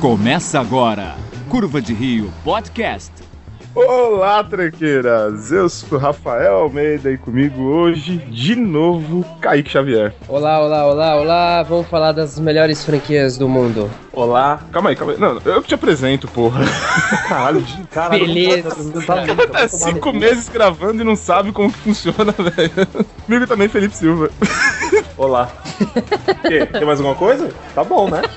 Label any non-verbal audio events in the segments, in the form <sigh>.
Começa agora, Curva de Rio Podcast. Olá, tranqueiras! Eu sou o Rafael Almeida e comigo hoje, de novo, Kaique Xavier. Olá, olá, olá, olá! Vamos falar das melhores franquias do mundo. Olá. Calma aí, calma aí. Não, eu que te apresento, porra. <laughs> Caralho, de caralho. Beleza. O tá cinco meses gravando e não sabe como que <laughs> funciona, velho. Comigo também, Felipe Silva. Olá. <laughs> Quê? Tem mais alguma coisa? Tá bom, né? <laughs>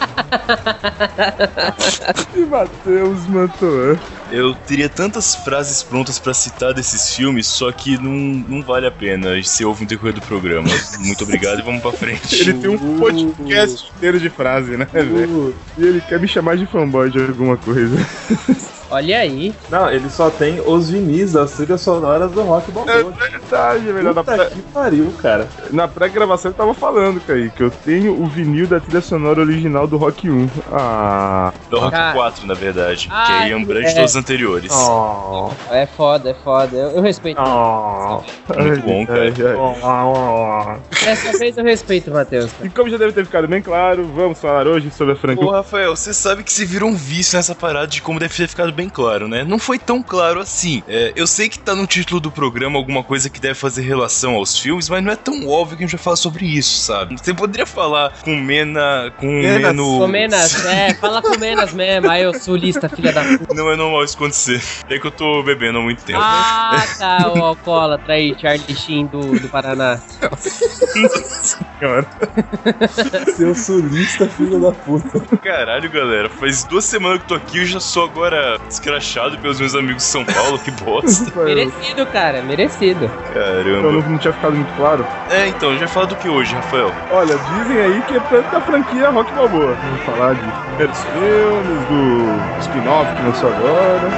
E Matheus Mantoan. Eu teria tantas frases prontas pra citar desses filmes, só que não, não vale a pena se ouve no decorrer do programa. Muito obrigado e vamos pra frente. Ele tem um podcast inteiro de frase, né, velho? E ele quer me chamar de fanboy de alguma coisa. <laughs> Olha aí. Não, ele só tem os vinis das trilhas sonoras do Rock É Balboa. verdade, é melhor. Na Puta pré- que pariu, cara. Na pré-gravação eu tava falando, Kaique, que eu tenho o vinil da trilha sonora original do Rock 1. Ah. Do Rock Cara. 4, na verdade. que Ai, aí abrange é. todos os anteriores. Oh, É foda, é foda. Eu, eu respeito. oh, Muito bom, cara. Oh, oh. Dessa vez eu respeito, Matheus. E como já deve ter ficado bem claro, vamos falar hoje sobre a franquia. Ô, Rafael, você sabe que se virou um vício nessa parada de como deve ter ficado bem claro, né? Não foi tão claro assim. É, eu sei que tá no título do programa alguma coisa que deve fazer relação aos filmes, mas não é tão óbvio que a gente vai falar sobre isso, sabe? Você poderia falar com Mena. com Menas. Com Menas, <laughs> é, fala com Menas mesmo. Aí eu sulista, filha da puta. Não é normal isso acontecer. É que eu tô bebendo há muito tempo. Ah, tá, o alcoólatra aí, Charlie Sheen do, do Paraná. Senhora. Seu sulista, filho da puta. Caralho, galera, faz duas semanas que eu tô aqui e eu já sou agora escrachado pelos meus amigos de São Paulo, que bosta. <laughs> Merecido, cara, merecido. Então Caramba. não, não tinha ficado muito claro. É, então, já fala do que hoje, Rafael? Olha, dizem aí que é da franquia Rock Balboa. Vamos falar de primeiros filmes, do spin-off que lançou agora.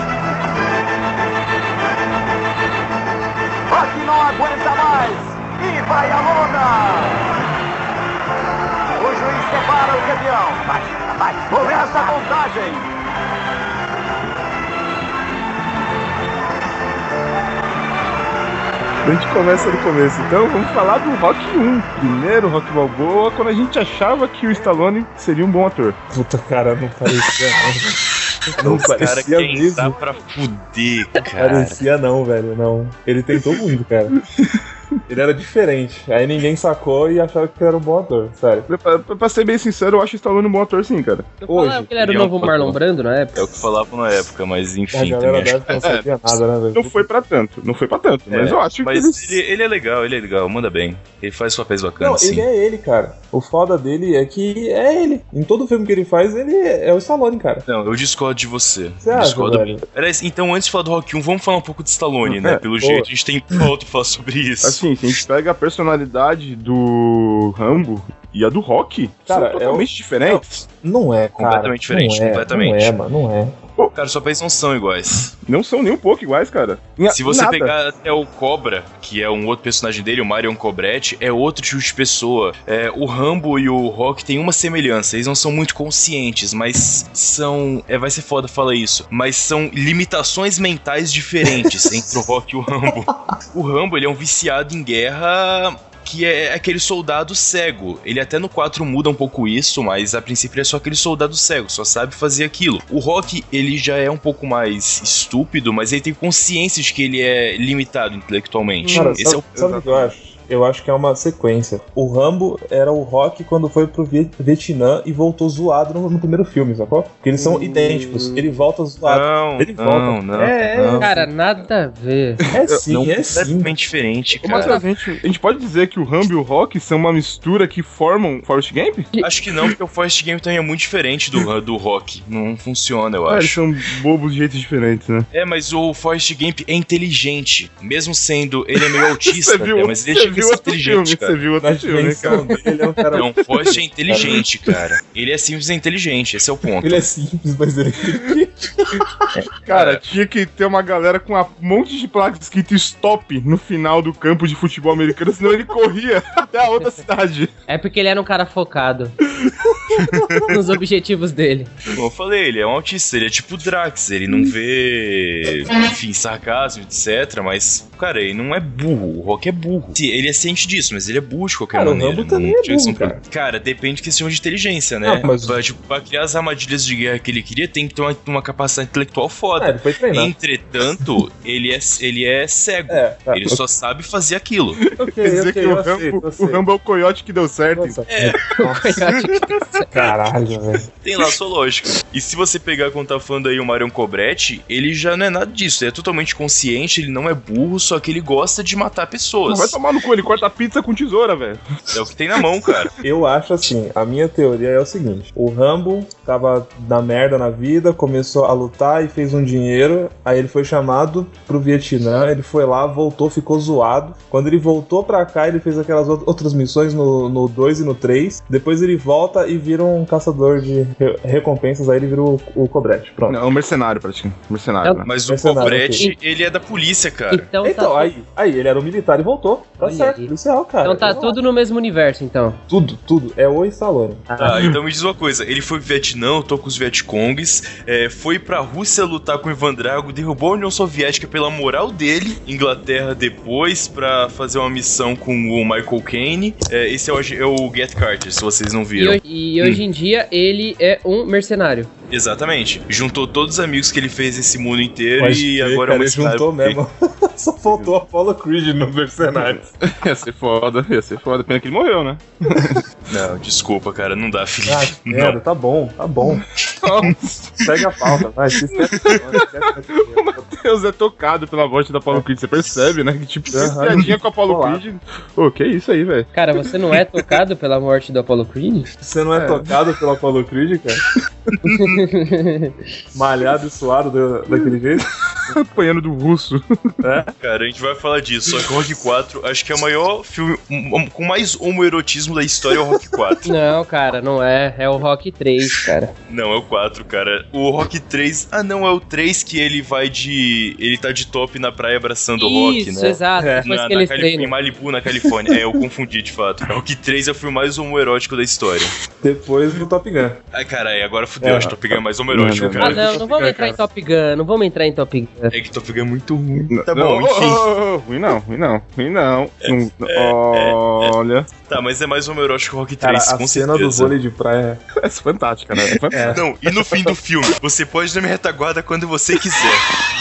Rock não aguenta mais e vai a lona! O juiz separa o campeão. Vai, vai, começa a contagem. A gente começa do começo. Então vamos falar do Rock 1. Primeiro Rock Balboa, quando a gente achava que o Stallone seria um bom ator. Puta, cara, não parecia <laughs> não. Não Os parecia querem mesmo. dar pra fuder, cara. Parecia não, velho, não. Ele tentou muito, cara. <laughs> Ele era diferente. Aí ninguém sacou e achava que ele era um bom ator, sério. Pra, pra- pra ser bem sincero, eu acho o Stallone um bom ator sim, cara. Eu Hoje, falava que ele era o ele é novo Marlon. Brando na época. É o que falavam na época, mas A enfim, galera também acho. deve que não sabia nada, né, velho? Não foi pra tanto, não foi pra tanto, mas É, eu acho que Mas ele... ele, ele é legal, ele é legal, manda bem. Ele faz papéis Não, bacanas, ele sim. é ele, cara. O foda dele é que é ele. Em todo filme que ele faz, ele é o Stallone, cara. Não, eu discordo de você. Você acha, discordo. velho? Aliás, então antes de falar do Rock 1, vamos falar um pouco de Stallone, <laughs> É, né? Pelo boa. jeito, a gente tem pauta pra falar sobre isso. Assim, se a gente pega a personalidade do Rambo e a do Rock, Cara, são é totalmente diferentes. Não é, cara. Completamente diferente, não é, completamente. Não é, mano, não é. Cara, só papéis não são iguais. Não são nem um pouco iguais, cara. Se você nada. pegar até o Cobra, que é um outro personagem dele, o Marion Cobretti, é outro tipo de pessoa. É, o Rambo e o Rock têm uma semelhança. Eles não são muito conscientes, mas são. É, vai ser foda falar isso. Mas são limitações mentais diferentes <laughs> entre o Rock e o Rambo. O Rambo, ele é um viciado em guerra. Que é aquele soldado cego. Ele até no 4 muda um pouco isso, mas a princípio ele é só aquele soldado cego, só sabe fazer aquilo. O Rock, ele já é um pouco mais estúpido, mas ele tem consciência de que ele é limitado intelectualmente. Cara, Esse sabe, é o sabe o que eu acho? Eu acho que é uma sequência. O Rambo era o Rock quando foi pro Vi- Vietnã e voltou zoado no, no primeiro filme, sacou? Porque eles são idênticos. Ele volta zoado. Não, Ele não, volta. não. É, não. Cara, nada a ver. É sim, não, é sim. completamente diferente, cara. a gente, a gente pode dizer que o Rambo e o Rock são uma mistura que formam Forrest Gump? Acho que não, porque o Forest Game também é muito diferente do, do Rock. Não funciona, eu Ah, eles acho. são bobos de jeitos diferentes, né? É, mas o Forrest Gump é inteligente. Mesmo sendo. Ele é meio <laughs> autista, Você viu, até, mas ele a viu outro filme, cara. você viu outro Na filme, né, cara? dele, ele é um cara. Não, é inteligente, cara. Ele é simples e inteligente, esse é o ponto. Ele é simples, mas ele <laughs> Cara, É. tinha que ter uma galera com um monte de placas escrito stop no final do campo de futebol americano, senão ele corria <laughs> até a outra cidade. É porque ele era um cara focado. <laughs> <laughs> nos objetivos dele. Como eu falei, ele é um autista, ele é tipo Drax, ele não vê, enfim, sarcasmo, etc. Mas, cara, ele não é burro. O Rock é burro. Sim, ele é ciente disso, mas ele é burro de qualquer Cara, o maneira. Rambo também Não é que burro, problema. Cara, depende de questão de inteligência, né? Não, mas- Pra, tipo, pra criar as armadilhas de guerra que ele queria, tem que ter uma, uma capacidade intelectual foda. É, ele foi. Entretanto, <laughs> ele é, ele é cego. É, tá. Ele só sabe fazer aquilo. <laughs> Ok, Quer dizer ok, que o aceito, Rambo, eu o aceito. Rambo é o coiote que deu certo. Nossa, É. Caralho, <laughs> velho. Tem lá a sua lógica. E se você pegar quando tá falando aí o Marion Cobretti, ele já não é nada disso. Ele é totalmente consciente, ele não é burro, só que ele gosta de matar pessoas. Vai tomar no cu, ele corta pizza com tesoura, velho. É o que tem na mão, cara. <laughs> Eu acho assim, a minha teoria é o seguinte: o Rambo tava na merda na vida, começou a lutar e fez um dinheiro. Aí ele foi chamado pro Vietnã, ele foi lá, voltou, ficou zoado. Quando ele voltou pra cá, ele fez aquelas out- outras missões no, no 2 e no 3. Depois ele volta e vira um caçador de re- recompensas, aí ele vira o, o Cobrete. Pronto. Não, é um mercenário, praticamente. Mercenário, né? Mas o Mercenário, Cobretti, ele é da polícia, cara. Então, Então, tá, aí, aí ele era um militar e voltou. Tá Olha certo, aí. policial, cara. então tá Eu tudo no mesmo universo, então. Tudo, tudo. É o Stallone. Tá, então me diz uma coisa, ele foi pro Vietnã, lutou com os Vietcongs, é, foi pra Rússia lutar com o Ivan Drago, derrubou a União Soviética pela moral dele, Inglaterra depois pra fazer uma missão com o Michael Caine. É, esse é o, é o Get Carter, se vocês não E, viram. hoje, e hoje em dia ele é um mercenário. Exatamente. Juntou todos os amigos que ele fez esse mundo inteiro Pode e agora é cara, uma ele juntou mesmo. <laughs> Só faltou Apollo Creed no Mercenários. <laughs> Ia ser foda, ia ser foda. Pena que ele morreu, né? <laughs> Não, desculpa, cara, não dá, Felipe. Ah, não. merda, tá bom, tá bom. Pega a pauta, vai. O Matheus é tocado pela morte da Apollo Creed, você percebe, né? Que tipo, Aham. piadinha com a Apollo Olá. Creed. Ô, que isso aí, velho? Cara, você não é tocado pela morte do Apollo Creed? Você não é, É. tocado pelo Apollo Creed, cara? <laughs> Malhado e suado da- daquele jeito? Apanhando do russo. Cara, a gente vai falar disso. Só que o Rock 4, acho que é o maior filme um- com mais homoerotismo da história é o Rock 4. Não, cara, não é. É o Rock 3, cara. Não, é o 4, cara. O Rock 3. Ah, não, é o 3 que ele vai de. Ele tá de top na praia abraçando o Rock, Isso, né? exato. É. Na, que na eles Calif- em. Malibu, na Califórnia. é, eu confundi de fato. O Rock 3 é o filme mais homoerótico da história. Depois do Top Gun. Ai, caralho, agora fudeu. É. Acho que Top Gun é mais homoerótico, Não, não, Ah, cara. não, não vamos entrar em Top Gun. Não vamos entrar em Top Gun. É que Top Gun é muito ruim. Tá Não, bom, enfim. ô, ô, ruim não, ruim não, ruim não. Não- Olha, Tá, mas é mais homoerótico que o Rock Cara, 3, a com cena do vôlei de praia. <laughs> é fantástica, né? É fantástica. Não, e no fim do filme, você pode dar minha retaguarda quando você quiser.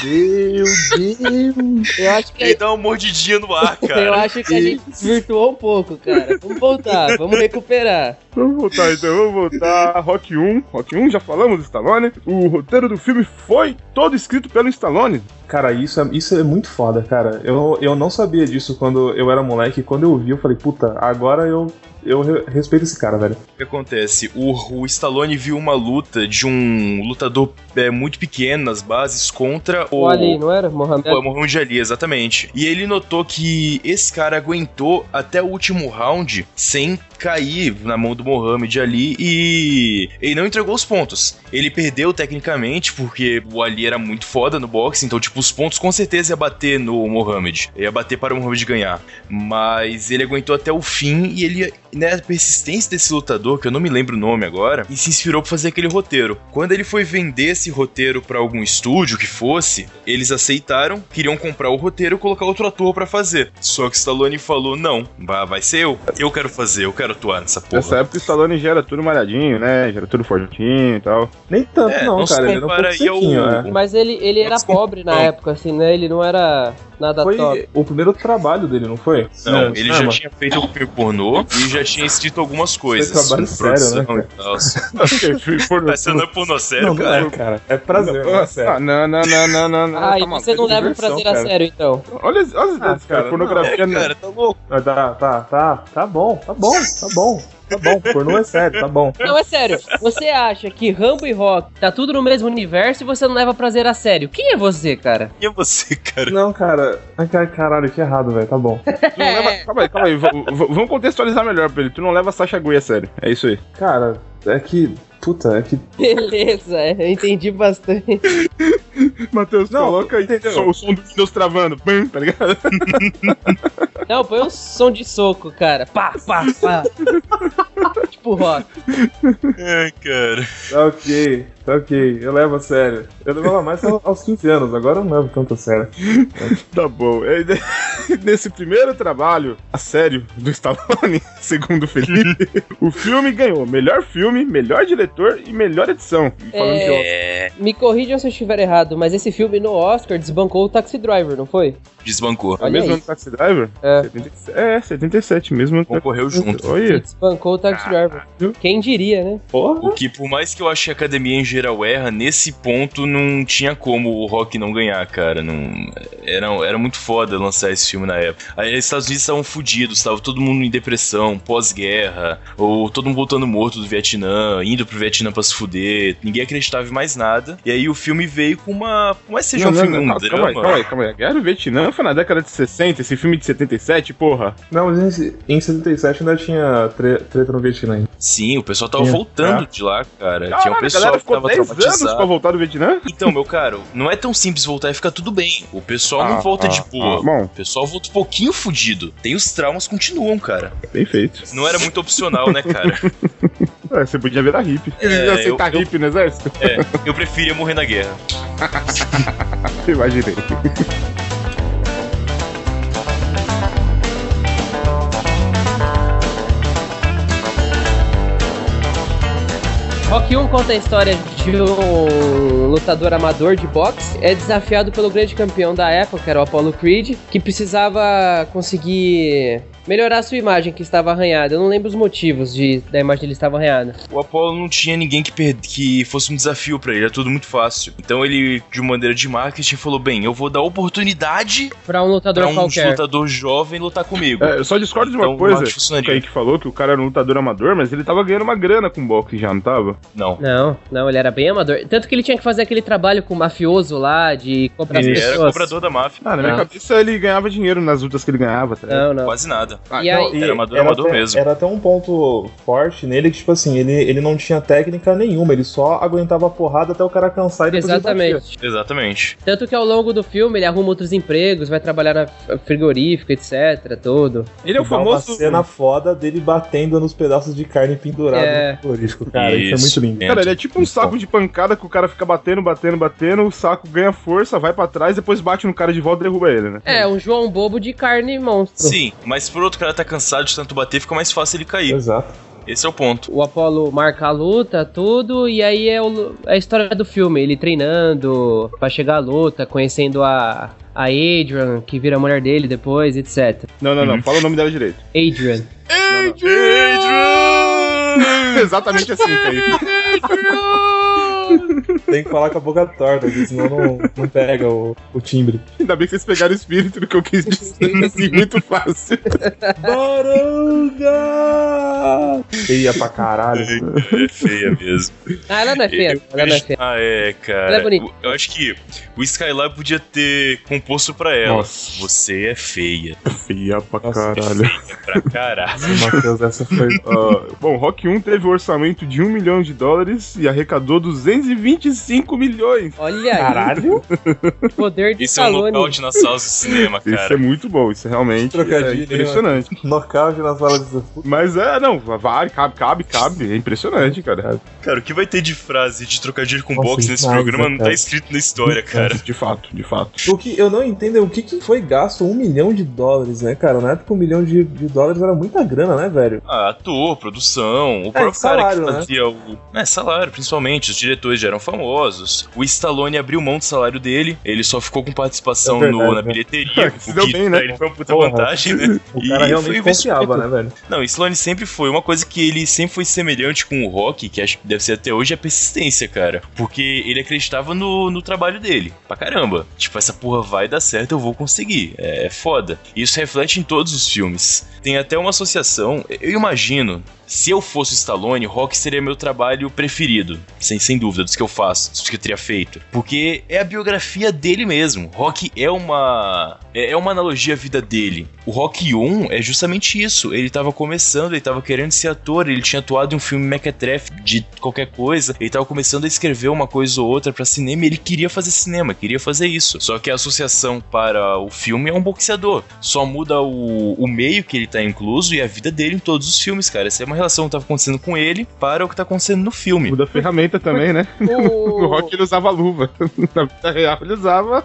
Meu Deus! Eu acho que Ele dá uma mordidinha no ar, <laughs> Eu cara. acho que a gente desvirtuou um pouco, cara. Vamos voltar, vamos recuperar. Vamos voltar então, vamos voltar. Rock 1. Rock 1, já falamos do Stallone. O roteiro do filme foi todo escrito pelo Stallone. Cara, isso é, isso é muito foda, cara. Eu, eu não sabia disso quando eu era moleque. Quando eu vi, eu falei, puta, agora eu, eu re- respeito esse cara, velho. O que acontece? O, o Stallone viu uma luta de um lutador é, muito pequeno nas bases contra o. O Ali, não era? Mohamed? Pô, Muhammad Ali, exatamente. E ele notou que esse cara aguentou até o último round sem cair na mão do Mohamed Ali e ele não entregou os pontos. Ele perdeu tecnicamente porque o Ali era muito foda no boxe, então tipo os pontos com certeza ia bater no Mohamed, ia bater para o Mohamed ganhar. Mas ele aguentou até o fim e ele, né, a persistência desse lutador, que eu não me lembro o nome agora, e se inspirou pra fazer aquele roteiro. Quando ele foi vender esse roteiro pra algum estúdio que fosse, eles aceitaram, queriam comprar o roteiro e colocar outro ator pra fazer. Só que Stallone falou: "Não, vai, vai ser eu. Eu quero fazer, eu quero atuar nessa porra". Nessa época o Stallone já era tudo malhadinho, né? Já era tudo fortinho e tal. Nem tanto, É, não, não cara. Ele era um pouco ao- sequinho, é. Mas ele, ele era pobre na época, assim, né? Ele não era nada top. Foi o primeiro trabalho dele, não foi? Não, É, ele já tinha feito o filme pornô e já tinha escrito algumas coisas. trabalho sobre sério, né, e tal. <laughs> Pornô- Mas você não é pornô sério, Não, não cara? é, cara. É prazer, não é sério. Ah, não, não, não, não, não, não. Ah, e tá você não leva o prazer a sério, então. Olha, olha as ideias, cara. cara, Pornografia É, cara, tá louco. Ah, Tá, tá, tá, tá bom, tá bom, tá bom, tá bom. Pornô é sério, tá bom. Não, é sério. Você acha que Rambo e Rock tá tudo no mesmo universo e você não leva prazer a sério? Quem é você, cara? E é você, cara? Não, cara. Ai, cara, caralho, que errado, velho. Tá bom. <laughs> Tu não leva... Calma aí, calma aí. v- Vamos contextualizar melhor pra ele. Tu não leva Sasha Grey a sério. É isso aí. Cara, é que. Puta, é que. Beleza, eu entendi bastante. <laughs> Matheus, Não, coloca aí entendeu? o som do Windows travando. Bam, tá ligado? <laughs> Não, põe um som de soco, cara. Pá, pá, pá. pro Rock. Ai, cara. Tá ok, ok. Eu levo a sério. Eu levava mais ao- aos 15 anos, agora eu não levo tanto a sério. <laughs> Tá bom. É, né, <laughs> Nesse primeiro trabalho, a sério, do Stallone, <laughs> segundo o Felipe, o filme ganhou melhor filme, melhor diretor e melhor edição. É. Me corrijam se eu estiver errado, mas esse filme no Oscar desbancou o Taxi Driver, não foi? Desbancou. é mesmo do Taxi Driver? É. 77, é, 77 mesmo. Concorreu Taxi- junto. Olha. Desbancou o Taxi Driver. Quem diria, né? Porra! O que, por mais que eu ache a academia em geral erra, nesse ponto não tinha como o Rock não ganhar, cara. Não, era, era muito foda lançar esse filme na época. Aí os Estados Unidos estavam fodidos, estava todo mundo em depressão, pós-guerra, ou todo mundo voltando morto do Vietnã, indo pro Vietnã pra se fuder, ninguém acreditava em mais nada. E aí o filme veio com uma. Por mais que seja Não, um não, filme, não, um calma, drama. calma aí, calma aí, calma aí. A Guerra do Vietnã foi na década de 60, esse filme de 77, porra. Não, mas em, em 77 ainda tinha tre- treta no Vietnã. ainda. Sim, o pessoal tava Tinha. voltando Ah. de lá, cara. Caralho, Tinha um a pessoal galera que ficou tava 10 anos pra traumatizado. voltar do Vietnã? Então, meu caro, não é tão simples voltar e ficar tudo bem. O pessoal não Ah, volta de ah, boa. ah, bom. O pessoal volta um pouquinho fudido. Tem os traumas, continuam, cara. Bem feito. Não era muito opcional, né, cara? <laughs> É, você podia virar hippie. É, Você aceitar eu- eu- hippie no exército? É, eu preferia morrer na guerra. <laughs> Imaginei. Rock 1 conta a história de um lutador amador de boxe. É desafiado pelo grande campeão da época, que era o Apollo Creed, que precisava conseguir melhorar sua imagem, que estava arranhada. Eu não lembro os motivos de, da imagem dele estava arranhada. O Apollo não tinha ninguém que, per- que fosse um desafio pra ele, era tudo muito fácil. Então ele, de maneira de marketing, falou: bem, eu vou dar oportunidade Pra um lutador pra um qualquer. lutador jovem lutar comigo. É, eu só discordo de uma Então, coisa. que O funcionaria. Kaique falou que o cara era um lutador amador, mas ele tava ganhando uma grana com boxe já, não tava? Não. Não, não, ele era bem amador. Tanto que ele tinha que fazer aquele trabalho com o mafioso lá, de comprar as Ele pessoas. era cobrador da máfia. Ah, na minha Ah. cabeça ele ganhava dinheiro nas lutas que ele ganhava, tá ligado? Não, não. Quase nada. Ah, E não, aí- Era amador, amador até, mesmo. Era até um ponto forte nele que, tipo assim, ele, ele não tinha técnica nenhuma, ele só aguentava a porrada até o cara cansar e depois. Exatamente. Exatamente. Tanto que ao longo do filme ele arruma outros empregos, vai trabalhar na frigorífica, etc, tudo. Ele é o famoso. Uma cena foda dele batendo nos pedaços de carne pendurado É. no frigorífico, cara. Isso, é muito lindo. Cara, ele é tipo um saco de pancada que o cara fica batendo, batendo, batendo, o saco ganha força, vai pra trás, depois bate no cara de volta e derruba ele, né? É, um João Bobo de carne monstro. Sim, mas por outro cara tá cansado de tanto bater, fica mais fácil ele cair. Exato. Esse é o ponto. O Apollo marca a luta, tudo, e aí é o- a história do filme, ele treinando pra chegar à luta, conhecendo a, a Adrian, que vira a mulher dele depois, etc. Não, não, não, Uhum. fala o nome dela direito. Adrian. <laughs> Exatamente assim, Kaique. Tem que falar com a boca torta, senão não, não pega o, o timbre. Ainda bem que vocês pegaram o espírito do que eu quis dizer, assim, muito fácil. Baranga! Feia pra caralho. É feia mesmo. Ah, ela não é feia, Eu ela não é feia. Ah, é, cara. Ela é bonita. Eu acho que o Skylab podia ter composto pra ela. Nossa. Você é feia. Feia pra Nossa, caralho. Feia pra caralho. Matheus, essa foi. Ah, bom, Rock 1 teve um orçamento de 1 milhão de dólares e arrecadou 225 milhões. Olha aí, Caralho! <laughs> poder de Isso é um Stallone. nocaute na sala de cinema, Isso é cara. muito bom, isso é realmente é Trocadilho, impressionante. Nocaute na sala de Mas é, não, vale, cabe, cabe, cabe. É impressionante, cara. Cara, o que vai ter de frase de trocadilho com Nossa, boxe nesse programa né, não tá cara? escrito na história, cara. De fato, de fato. O que eu não entendo é o que, que foi gasto um milhão de dólares, né, cara? Na época, um milhão de, de dólares era muita grana, né, velho? Ah, ator, produção, o próprio salário, cara né? que fazia o. É, salário, principalmente. Os diretores já eram famosos. O Stallone abriu mão do salário dele, ele só ficou com participação É no, na né? bilheteria. Se <laughs> o deu bem, né? ele foi uma puta Porra. vantagem, né? <laughs> O E cara foi realmente confiava, né, velho? Não, Stallone sempre foi uma coisa que ele sempre foi semelhante com o Rock, que acho que deve ser até hoje, é a persistência, cara. Porque ele acreditava no, no trabalho dele, pra caramba. Tipo, essa porra vai dar certo, eu vou conseguir. É, é foda. E isso reflete em todos os filmes. Tem até uma associação, eu imagino. Se eu fosse Stallone, Rock seria meu trabalho preferido. Sem, sem dúvida, dos que eu faço, dos que eu teria feito. Porque é a biografia dele mesmo. Rock é uma. É é uma analogia à vida dele. O Rock 1 é justamente isso. Ele tava começando, ele tava querendo ser ator, ele tinha atuado em um filme mequetrefe de qualquer coisa, ele tava começando a escrever uma coisa ou outra pra cinema e ele queria fazer cinema, queria fazer isso. Só que a associação para o filme é um boxeador. Só muda o, o meio que ele tá incluso e a vida dele em todos os filmes, cara. Essa é uma relação que tava acontecendo com ele para o que tá acontecendo no filme. Muda a ferramenta também, né? O <laughs> O, Rock ele usava luva. <laughs> Na vida real ele usava.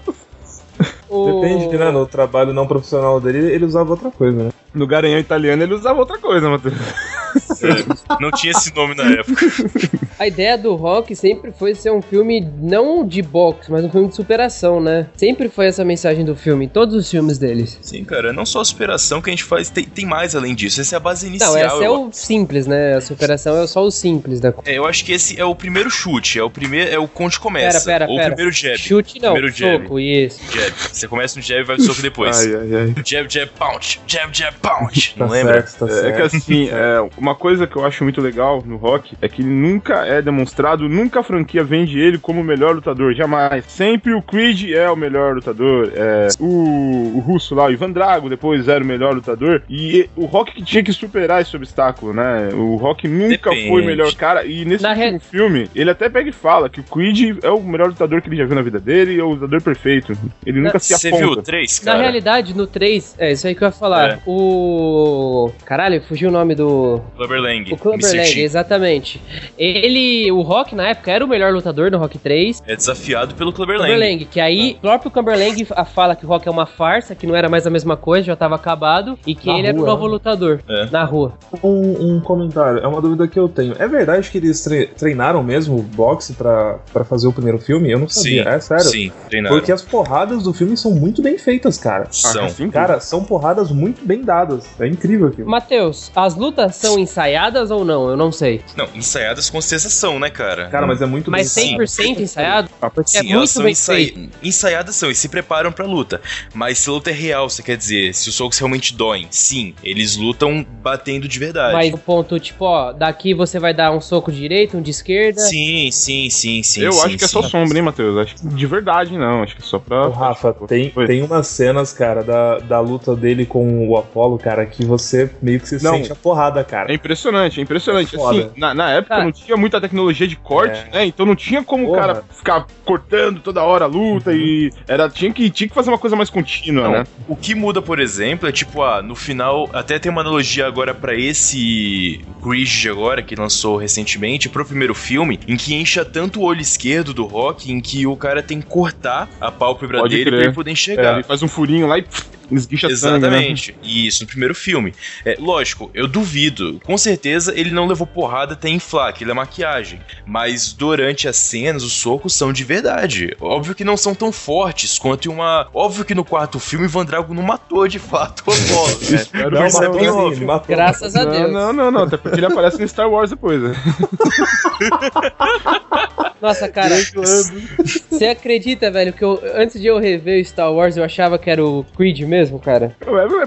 O- Depende, né? No trabalho não profissional dele, ele usava outra coisa, né? No garanhão italiano ele usava outra coisa, Matheus. <laughs> É, não tinha esse nome na época. <laughs> A ideia do Rock sempre foi ser um filme não de boxe, mas um filme de superação, né? Sempre foi essa mensagem do filme, em todos os filmes deles. Sim, cara, não só a superação que a gente faz, tem, tem mais além disso. Essa é a base inicial. Não, essa é o simples, né? A superação é só o simples da coisa. É, eu acho que esse é o primeiro chute, é o primeiro, é o conte começa. Pera, pera, ou pera. o primeiro jab. Chute não, Primeiro jab. soco, isso. Jab. Você começa no jab e vai pro soco depois. Ai, ai, ai. Jab, jab, punch. Jab, jab, punch. Não Tá lembra? certo, tá É certo. que assim, é, uma coisa que eu acho muito legal no Rock é que ele nunca é demonstrado, nunca a franquia vende ele como o melhor lutador, jamais. Sempre o Creed é o melhor lutador, é, o, o russo lá, o Ivan Drago, depois era o melhor lutador, e o Rock que tinha que superar esse obstáculo, né? O Rock nunca Depende. foi o melhor cara, e nesse Na último filme, ele até pega e fala que o Creed é o melhor lutador que ele já viu na vida dele e é o lutador perfeito. Ele nunca se Você viu o aponta. 3, Na cara? realidade, no 3, é isso aí que eu ia falar. É. O. Caralho, fugiu o nome do. Clubber Lang. O Clubber Mr. Lang, T. exatamente. Ele, o Rock na época era o melhor lutador no Rock 3. É desafiado pelo Clubber Clubber Lang. Lang, que aí o próprio Clubber Lang a- fala que o Rock é uma farsa, que não era mais a mesma coisa, já tava acabado, e que Na ele era o rua, novo né? lutador É. na rua. Um, um comentário, é uma dúvida que eu tenho. É verdade que eles tre- treinaram mesmo boxe pra, pra fazer o primeiro filme? Eu não sabia. Sim, é sério? Sim, treinaram. Porque as porradas do filme são muito bem feitas, cara. São. Cara, são porradas muito bem dadas. É incrível aquilo. Matheus, as lutas são ensaiadas ou não? Eu não sei. Não, ensaiadas com sensação, né, cara? Cara, mas é muito Mas bem 100% ensaiado? Sim, é elas muito são bem ensai- feito. ensaiadas são e se preparam pra luta. Mas se a luta é real, você quer dizer, se os socos realmente doem, sim, eles lutam batendo de verdade. Mas o ponto, tipo, ó, daqui você vai dar um soco de direita, um de esquerda. Sim, sim, sim, sim. eu sim, acho que é sim. só sombra, hein, Matheus? Acho que de verdade não. Acho que é só pra. Ô, Rafa, tem, tem umas cenas, cara, da, da luta dele com o Apollo, cara, que você meio que se Não. sente a porrada, cara. É impressionante, é impressionante. É assim, na, na época Cara. não tinha muita tecnologia de corte, É. né? Então não tinha como o Porra. cara ficar cortando toda hora a luta e era tinha que tinha que fazer uma coisa mais contínua, Não, né? O que muda, por exemplo, é tipo, ah, no final, até tem uma analogia agora pra esse Creed de agora, que lançou recentemente, pro primeiro filme, em que encha tanto o olho esquerdo do Rock, em que o cara tem que cortar a pálpebra Pode dele crer. pra ele poder É, enxergar. ele faz um furinho lá e esguicha sangue, né? Exatamente. Isso, no primeiro filme. É, lógico, eu duvido. Com certeza ele não levou porrada até inflar, aquilo é maquiagem. Mas durante as cenas, os socos são de verdade. Óbvio que não são tão fortes quanto em uma. Óbvio que no quarto filme, Van Drago não matou de fato o Apollo. <laughs> né? Não, isso é bem óbvio. ele matou. Graças a Deus. não, não, não, até porque ele aparece no Star Wars depois, né? <laughs> Nossa, cara, você acredita, velho, que eu, antes de eu rever o Star Wars, eu achava que era o Creed mesmo, cara?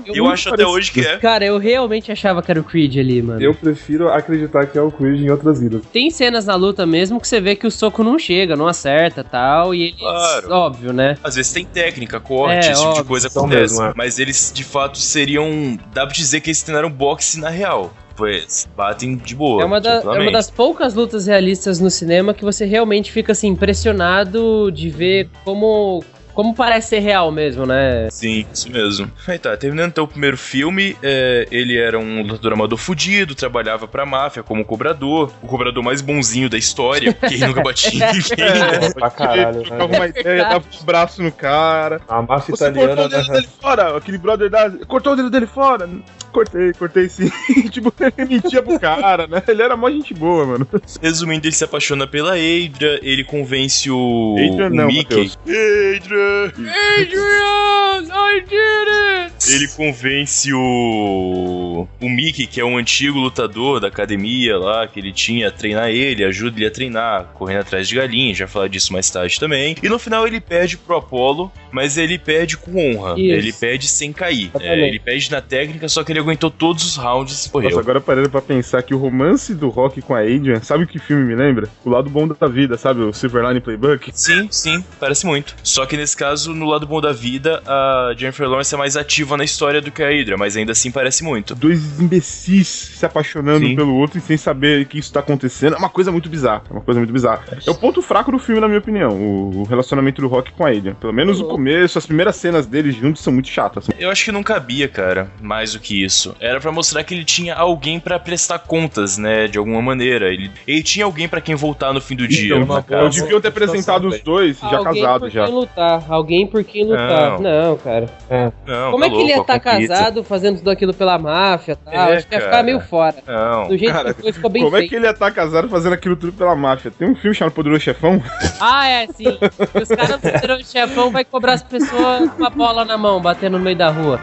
Eu acho até hoje que é. Cara, eu realmente achava que era o Creed ali, mano. Eu prefiro acreditar que é o Creed em outras vidas. Tem cenas na luta mesmo que você vê que o soco não chega, não acerta tal, e eles. Claro. Óbvio, né? Às vezes tem técnica, corte, É, esse tipo de óbvio, coisa são acontece. mesmo, é. Mas eles, de fato, seriam. Dá pra dizer que eles treinaram boxe na real. Pois, batem de boa. É uma, da- é uma das poucas lutas realistas no cinema que você realmente fica assim, impressionado de ver como. Como parece ser real mesmo, né? Sim, isso mesmo. Aí tá, terminando então o primeiro filme, é, ele era um lutador amador fudido, trabalhava pra máfia como cobrador, o cobrador mais bonzinho da história, que ele nunca batia em <laughs> ninguém. É, pra caralho, Trocava né? uma ideia, dava um braço no cara. A máfia Você cortou italiana, o dedo né? dele fora, aquele brother da. Cortou o dedo dele fora? Cortei, cortei sim. <laughs> tipo, ele mentia pro cara, né? Ele era mó gente boa, mano. Resumindo, ele se apaixona pela Adria, ele convence o, Adrian o não, Mickey. Adrian! I did it! Ele convence o. O Mickey, que é um antigo lutador da academia lá, que ele tinha a treinar ele, ajuda ele a treinar, correndo atrás de galinha, já falar disso mais tarde também. E no final ele perde pro Apollo mas ele perde com honra. Isso. Ele perde sem cair. É, ele perde na técnica, só que ele aguentou todos os rounds e morreu. Nossa, agora parando pra pensar que o romance do Rock com a Adrian, sabe o que filme me lembra? O lado bom da vida, sabe? O Silverline Playbook. Sim, sim, parece muito. Só que nesse caso, no lado bom da vida, a Jennifer Lawrence é mais ativa na história do que a Hydra, mas ainda assim parece muito. Dois imbecis se apaixonando Sim. pelo outro e sem saber que isso tá acontecendo. É uma coisa muito bizarra. É uma coisa muito bizarra. É o ponto fraco do filme, na minha opinião. O, relacionamento do Rock com a Adrian. Pelo menos o começo, as primeiras cenas deles juntos são muito chatas. Eu acho que não cabia, cara, mais do que isso. Era pra mostrar que ele tinha alguém pra prestar contas, né, de alguma maneira. Ele, ele tinha alguém pra quem voltar no fim do dia. Então, deviam ter apresentado os dois já Alguém casados já. quem lutar. Alguém por quem lutar. Não, cara. Não, Como tá é que ele ia louco, estar a conquista. casado fazendo tudo aquilo pela máfia e tal? É, Acho que ia cara. ficar meio fora. Não. Do jeito Cara, que ficou bem Como é feito. que ele ia estar casado fazendo aquilo tudo pela máfia? Tem um filme chamado Poderoso Chefão? Ah, é, sim. Os caras do o chefão vai cobrar as pessoas com uma bola na mão, batendo no meio da rua.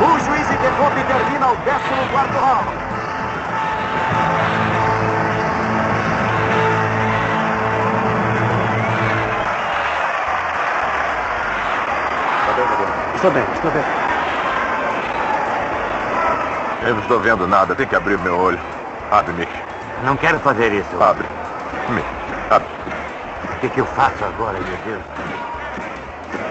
O juiz interrompe e termina o 14 round. Estou bem, estou bem. Eu não estou vendo nada, tem que abrir meu olho. Abre, Mick. Não quero fazer isso. Abre. Mick, abre. O que, que eu faço agora, meu Deus?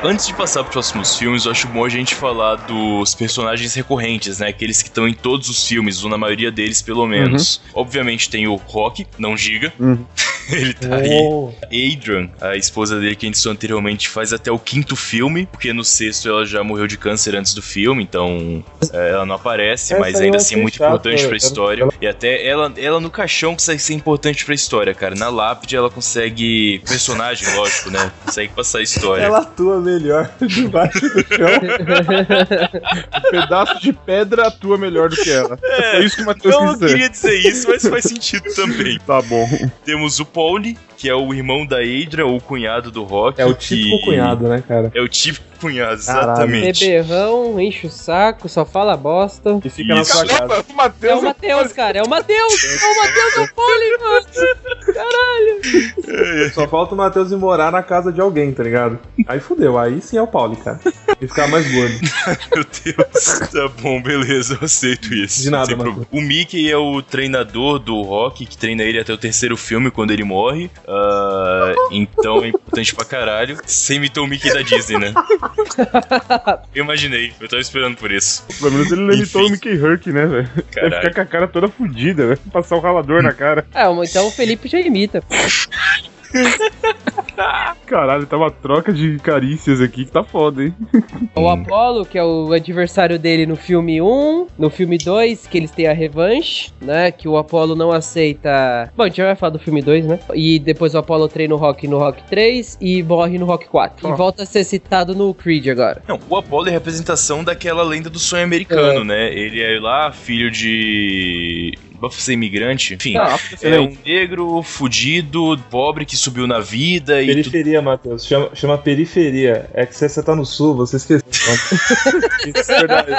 Antes de passar pros próximos filmes, eu acho bom a gente falar dos personagens recorrentes, né? Aqueles que estão em todos os filmes, ou na maioria deles, pelo menos. Obviamente tem o Rock, não Giga. Uhum. <laughs> <laughs> Ele tá aí. Adrian, a esposa dele que a gente citou anteriormente, faz até o quinto filme, porque no sexto ela já morreu de câncer antes do filme, então é, ela não aparece, Essa mas ainda eu assim é muito chato, importante pra eu- história. E até ela, ela no caixão consegue ser importante pra história, cara. Na lápide ela consegue. Personagem, lógico, né? Consegue passar a história. Ela atua melhor <laughs> debaixo do chão. Um pedaço de pedra atua melhor do que ela. Foi isso que o Matheus Eu não dizer. queria dizer isso, mas faz sentido também. Tá bom. Temos o Pauli, que é o irmão da Adrian, ou o cunhado do Rock. É o típico cunhado, né, cara? É o típico Caralho. exatamente. Beberrão, enche o saco, só fala bosta. Que fica na Isso. sua casa. Caramba, o É Matheus. o Matheus, cara, é o Matheus! É o Matheus do Poli, mano! Só falta o Matheus ir morar na casa de alguém, tá ligado? Aí fudeu, aí sim é o Pauli, cara. E ficar mais gordo. <laughs> Meu Deus. tá bom, beleza, eu aceito isso. De nada, problema. O Mickey é o treinador do Rock, que treina ele até o terceiro filme, quando ele morre. Ah, então é importante pra caralho. Você imitou o Mickey da Disney, né? <laughs> Eu imaginei, eu tava esperando por isso. Pelo menos ele limitou o Mickey Herc, né, velho? Vai ficar com a cara toda fodida, vai passar o ralador na cara. É, então o Felipe já imita. <laughs> <laughs> Caralho, tá uma troca de carícias aqui que tá foda, hein? <laughs> O Apollo, que é o adversário dele no filme 1, no filme 2, que eles têm a revanche, né? Que o Apollo não aceita. Bom, a gente já vai falar do filme 2, né? E depois o Apollo treina o Rock no Rock 3 e morre no Rock 4. Ó. E volta a ser citado no Creed agora. Não, o Apollo é representação daquela lenda do sonho americano, né? Ele é lá, filho de. Vou ser imigrante? Enfim, Ah, é um negro, fudido, pobre que subiu na vida e tudo. Periferia, Matheus. Chama, chama periferia. É que você, você tá no sul, você esqueceu. Isso é verdade.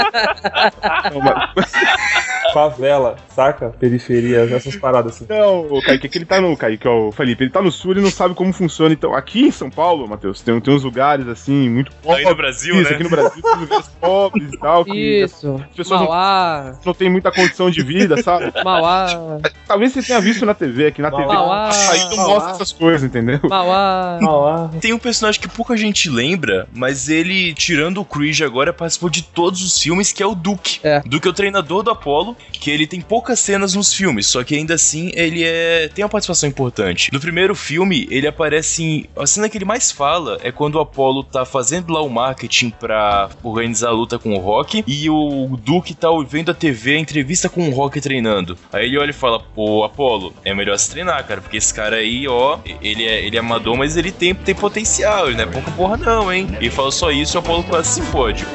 Não, mas- <laughs> Favela, saca? Periferia, essas paradas assim. Não, o Kaique, é que ele tá no. Kaique, ó, o Felipe, ele tá no sul, ele não sabe como funciona. Então, aqui em São Paulo, Matheus, tem, tem uns lugares assim, muito Aí no Brasil, Isso, né? aqui no Brasil tem lugares pobres e tal. Que Isso. as pessoas não, Mauá. não têm muita condição de vida, sabe? Mauá. Talvez você tenha visto na TV, aqui na TV. Mauá. Aí não Mauá. mostra essas coisas, entendeu? Mauá. Lá. Tem um personagem que pouca gente lembra, mas ele, tirando o Creed agora, participou de todos os filmes, que é o Duke. É. Duke é o treinador do Apollo, que ele tem poucas cenas nos filmes, só que ainda assim ele é tem uma participação importante. No primeiro filme, ele aparece em... A cena que ele mais fala é quando o Apollo tá fazendo lá o marketing pra organizar a luta com o Rock, e o Duke tá vendo a TV, a entrevista com o Rock treinando. Aí ele olha e fala, pô, Apollo, é melhor se treinar, cara, porque esse cara aí, ó, ele é, ele é amador, mas ele tem, tem potencial, ele não é pouca porra não, hein? E fala só isso e o Apollo quase se fode.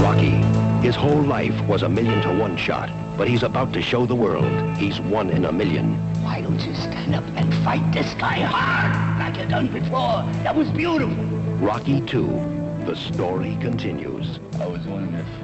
Rocky, his whole life was a million to one shot, but he's about to show the world he's one in a million. Why don't you stand up and fight this guy hard like you done before? That was beautiful. Rocky 2, the story continues.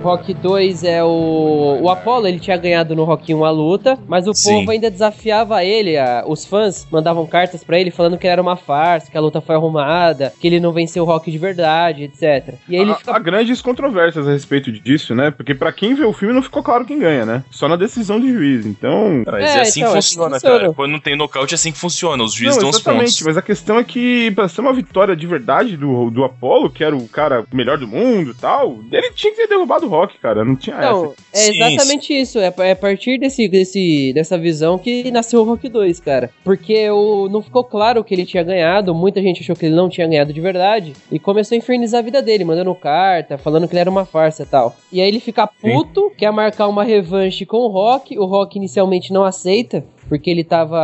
Rock 2 é o. O Apollo, ele tinha ganhado no Rock 1 a luta, mas o Sim. povo ainda desafiava ele. a- os fãs mandavam cartas pra ele falando que era uma farsa, que a luta foi arrumada, que ele não venceu o Rock de verdade, etc. E aí ele há, fica. há grandes controvérsias a respeito disso, né? Porque pra quem vê o filme não ficou claro quem ganha, né? Só na decisão de juiz. Então. Mas É, é, assim então, é assim funciona, funciona. cara. Quando não tem nocaute, é assim que funciona. Os juízes Não, dão os exatamente, pontos. mas a questão é que pra ser uma vitória de verdade do, do Apollo, que era o cara melhor do mundo e tal, ele tinha que ter derrubado o Rock, cara. Não tinha Não, é Sim, exatamente isso. É, é a partir desse, desse, dessa visão que nasceu o Rock 2, cara. Porque o, não ficou claro que ele tinha ganhado, muita gente achou que ele não tinha ganhado de verdade, e começou a infernizar a vida dele, mandando carta, falando que ele era uma farsa e tal. E aí ele fica puto, quer marcar uma revanche com o Rock, o Rock inicialmente não aceita, porque ele tava.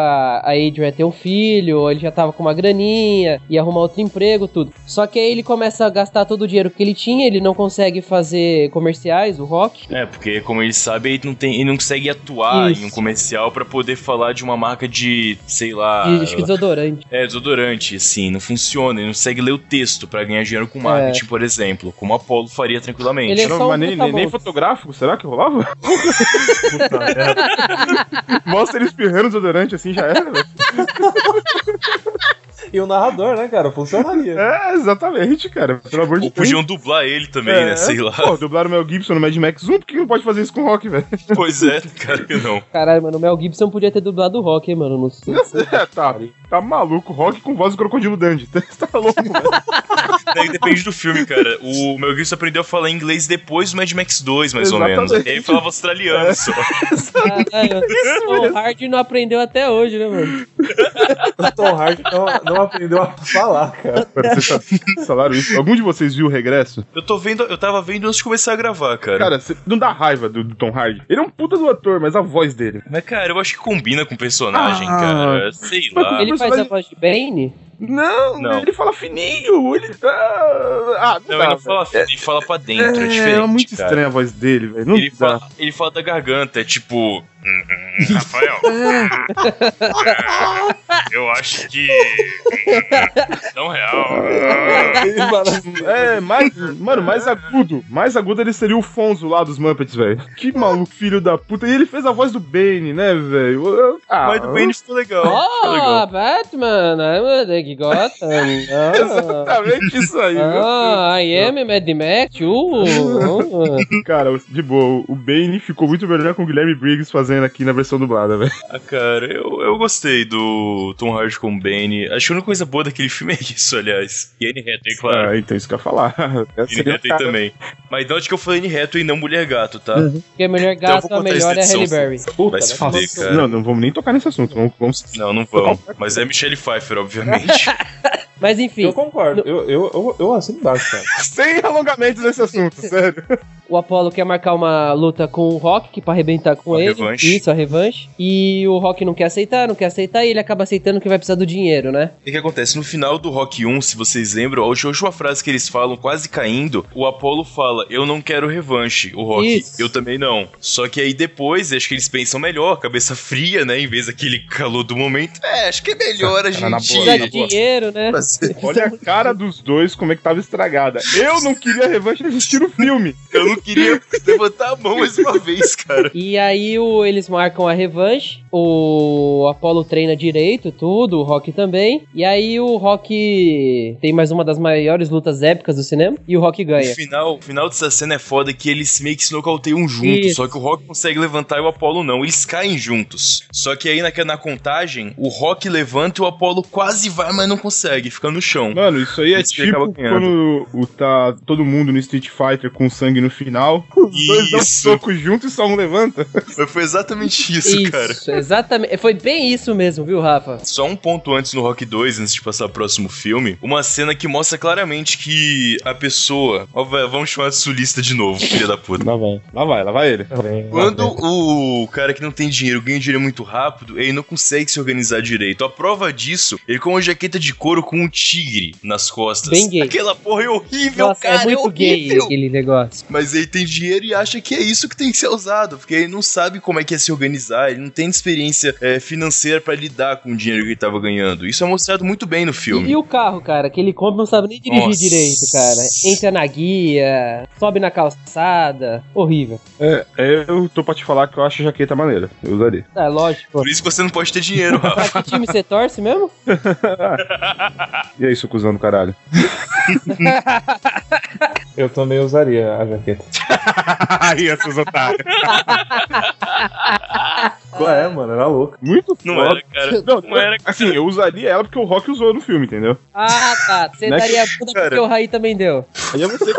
A Adrian ia ter um filho, ele já tava com uma graninha, ia arrumar outro emprego, tudo. Só que aí ele começa a gastar todo o dinheiro que ele tinha, ele não consegue fazer comerciais, o Rock. É, porque como ele sabe, ele não, tem, ele não consegue atuar Isso. em um comercial pra poder falar de uma marca de, sei lá. E acho que desodorante. É, desodorante, assim, não funciona. Ele não consegue ler o texto pra ganhar dinheiro com marketing, por exemplo, como a Apollo faria tranquilamente. Ele é Não, só um mas nem, nem, nem fotográfico, será que rolava? <laughs> <laughs> Mostra ele espirrando desodorante assim, já era, velho. <laughs> E o narrador, né, cara? Funcionaria. É, exatamente, cara. Pelo amor de Ou Deus. podiam dublar ele também, É, né? Sei lá. Pô, dublaram o Mel Gibson no Mad Max 1, por que não pode fazer isso com o Rock, velho? Pois é, cara, que não. Caralho, mano, o Mel Gibson podia ter dublado o Rock, hein, mano. Não sei. <laughs> É, tá, tá maluco. Rock com voz do Crocodilo Dandy. Você <laughs> tá louco, velho. Daí depende do filme, cara. O Mel Gibson aprendeu a falar inglês depois do Mad Max 2, mais ou Exatamente. menos. E aí ele falava australiano só. Caralho, o Hard não aprendeu até hoje, né, mano? <laughs> O Tom Hardy não, não aprendeu a falar, cara. Vocês <laughs> falaram isso? Algum de vocês viu o regresso? Eu tô vendo, eu tava vendo antes de começar a gravar, cara. Cara, cê não dá raiva do, do Tom Hardy. Ele é um puta do ator, mas a voz dele. Mas, cara, eu acho que combina com o personagem, Ah. cara. Sei lá. Ele faz a voz de Bane? Não, Não. ele fala fininho. Ele tá. Ah, Não, dá, ele não fala, velho. ele fala pra dentro, é, É, diferente. é muito cara. estranha a voz dele, velho. Não Ele fala, ele fala da garganta, é tipo. "Hum, hum, Rafael. <laughs> <laughs> eu acho que. Não real. É, mais, mano, mais agudo. Mais agudo ele seria o Fonzo lá dos Muppets, velho. Que maluco, filho da puta. E ele fez a voz do Bane, né, velho? Ah, Mas do Bane ficou legal. Oh, legal. Batman, I'm the Gotham. Ah, Exatamente isso aí, viu? ah, I am Mad Max. Uh, Cara, de boa, o Bane ficou muito melhor com o Guilherme Briggs fazendo aqui na versão dublada, velho. Ah, cara, eu, eu gostei do Tom Hardy com o Bane. Acho que a única coisa boa daquele filme é isso, aliás. E Anne Hathaway, claro. Ah, então isso que eu ia falar. <laughs> Anne a Hathaway cara. também. Mas não acho que eu falei Anne Hathaway e não Mulher Gato, tá? Porque a melhor Então eu gato, vou a contar melhor é a Halle. Berry. puta, Vai se fuder, cara. Não, não vamos nem tocar nesse assunto. Vamos, vamos... <laughs> Não, não vão. Mas é Michelle Pfeiffer, obviamente. <laughs> Mas enfim, Eu concordo. Eu, eu, eu, eu assino embaixo, cara. Sem alongamentos nesse assunto, sério. O Apollo quer marcar uma luta com o Rock pra arrebentar com Uma ele. revanche. Isso, a revanche. E o Rock não quer aceitar, não quer aceitar, e ele acaba aceitando que vai precisar do dinheiro, né? O que acontece? No final do Rock 1, se vocês lembram, a última frase que eles falam, quase caindo, o Apollo fala: Eu não quero revanche. O Rock, Isso. eu também não. Só que aí depois, acho que eles pensam melhor, cabeça fria, né? Em vez daquele calor do momento. É, acho que é melhor a Cara, na gente. boa, na boa. dinheiro, né? Olha a cara dos dois, como é que tava estragada. Eu não queria revanche de assistir o filme. Eu não queria levantar a mão mais uma vez, cara. E aí o, eles marcam a revanche. O Apollo treina direito, tudo, o Rock também. E aí o Rock tem mais uma das maiores lutas épicas do cinema. E o Rock O ganha. final, o final dessa cena é foda que eles meio que se nocauteiam juntos. Isso. Só que o Rock consegue levantar e o Apollo não. Eles caem juntos. Só que aí na, na contagem, o Rock levanta e o Apollo quase vai, mas não consegue. Fica no chão. Mano, isso aí é Esse tipo ganhando. quando o, tá todo mundo no Street Fighter com sangue no final. final. Os dois dão Isso. soco junto e só um levanta. <laughs> Mas Foi exatamente isso, cara. exatamente. Foi bem isso mesmo, viu, Rafa? Só um ponto antes no Rock 2, antes de passar pro próximo filme, uma cena que mostra claramente que a pessoa. Ó, vamos chamar de sulista de novo, filha da puta. Lá vai. Lá vai, lá vai ele. Quando o cara que não tem dinheiro ganha dinheiro muito rápido, ele não consegue se organizar direito. A prova disso, ele com uma jaqueta de couro com um tigre nas costas. Bem gay. Aquela porra é horrível, Nossa, cara, é muito gay horrível. aquele negócio. Mas ele tem dinheiro dinheiro e acha que é isso que tem que ser usado, porque ele não sabe como é que é se organizar, ele não tem experiência é, financeira pra lidar com o dinheiro que ele tava ganhando. Isso é mostrado muito bem no E, filme. e o carro, cara, que ele compra não sabe nem dirigir Nossa. direito, cara. Entra na guia, sobe na calçada. Horrível. É, eu tô pra te falar que eu acho a jaqueta maneira. Eu usaria. É, lógico. Por isso que você não pode ter dinheiro, Rafa. Pra que time você torce mesmo? <laughs> E é isso, cuzão do caralho. <laughs> Eu também usaria a jaqueta. <laughs> Aí, essas otários. <laughs> Ué, mano, era louco. Muito Não foda. era, cara. Não, Não era. Assim, eu usaria ela porque o Rock usou no filme, entendeu? Ah, tá. Você Né, daria a bunda cara? porque o Raí também deu. Aí é você.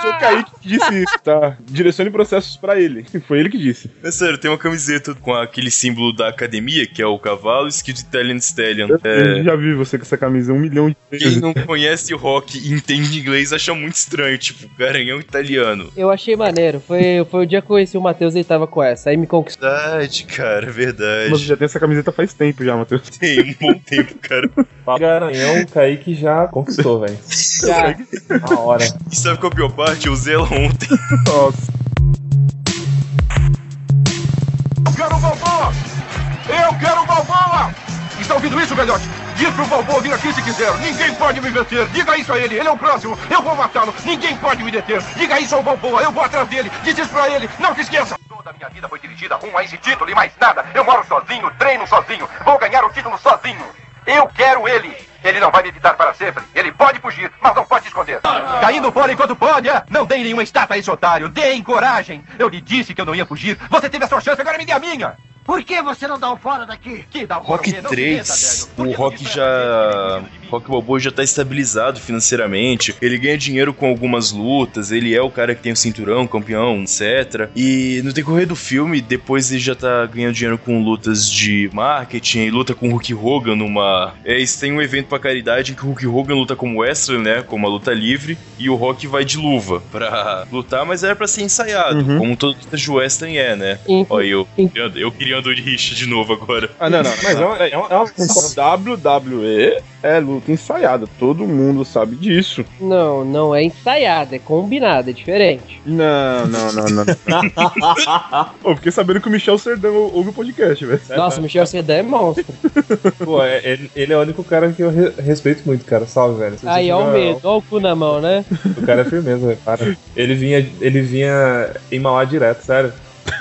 Foi o Kaique que disse isso, tá? Direcione processos pra ele. <laughs> Foi ele que disse. É sério, tem uma camiseta com aquele símbolo da academia, que é o cavalo, escrito Italian Stallion. Eu É, já vi você com essa camisa um milhão de quem vezes. não conhece o rock e entende inglês acha muito estranho, tipo, garanhão italiano. Eu achei maneiro. Foi, foi o dia que eu conheci o Matheus e ele tava com essa. Aí me conquistou. Verdade, cara, verdade. Mas você já tem essa camiseta faz tempo já, Matheus. <laughs> Tem um bom tempo, cara. Garanhão, o Kaique já conquistou, velho. Já. <laughs> Na hora. E sabe qual é a pior parte? Eu usei ela ontem. Nossa. Eu quero o Balboa! Eu quero o Balboa! Está ouvindo isso, velhote? Diz pro Balboa vir aqui se quiser. Ninguém pode me vencer. Diga isso a ele. Ele é o próximo. Eu vou matá-lo. Ninguém pode me deter. Diga isso ao Balboa. Eu vou atrás dele. Diz isso pra ele. Não te esqueça. Toda a minha vida foi dirigida rumo a esse título e mais nada. Eu moro sozinho, treino sozinho. Vou ganhar o título sozinho. Eu quero ele. Ele não vai me evitar para sempre. Ele pode fugir, mas não pode se esconder. Caindo fora enquanto pode, é? Não deem nenhuma estátua a esse otário. Deem coragem. Eu lhe disse que eu não ia fugir. Você teve a sua chance, agora me dê a minha. Por que você não dá um fora daqui? Que dá um fora Rock o quê? Não se meta, 3, velho. Por o Rock já. Rock Balboa já tá estabilizado financeiramente. Ele ganha dinheiro com algumas lutas. Ele é o cara que tem o cinturão, campeão, etc. E no decorrer do filme, depois ele já tá ganhando dinheiro com lutas de marketing. e luta com o Hulk Hogan numa. É, eles têm um evento pra caridade em que o Hulk Hogan luta como wrestler, né? Com uma luta livre. E o Rock vai de luva pra lutar, mas era pra ser ensaiado. Uhum. Como todo luta de wrestling é, né? Sim. Olha, eu, eu criando de rixa de novo agora. Ah, não, não. Mas é uma, é uma, é <laughs> uma WWE é luta ensaiada. Todo mundo sabe disso. Não, não é ensaiado, é combinado, é diferente. Não, não, não, não. <laughs> Pô, fiquei sabendo que o Michel Serdão ouve o podcast, velho. Nossa, o Michel Sedan é monstro. <laughs> Pô, é- ele, ele é o único cara que eu re- respeito muito, cara. Salve, velho. Aí, ó o medo, ó o cu na mão, né? O cara é firmeza, velho. Para. Ele vinha, ele vinha em Mauá direto, sério.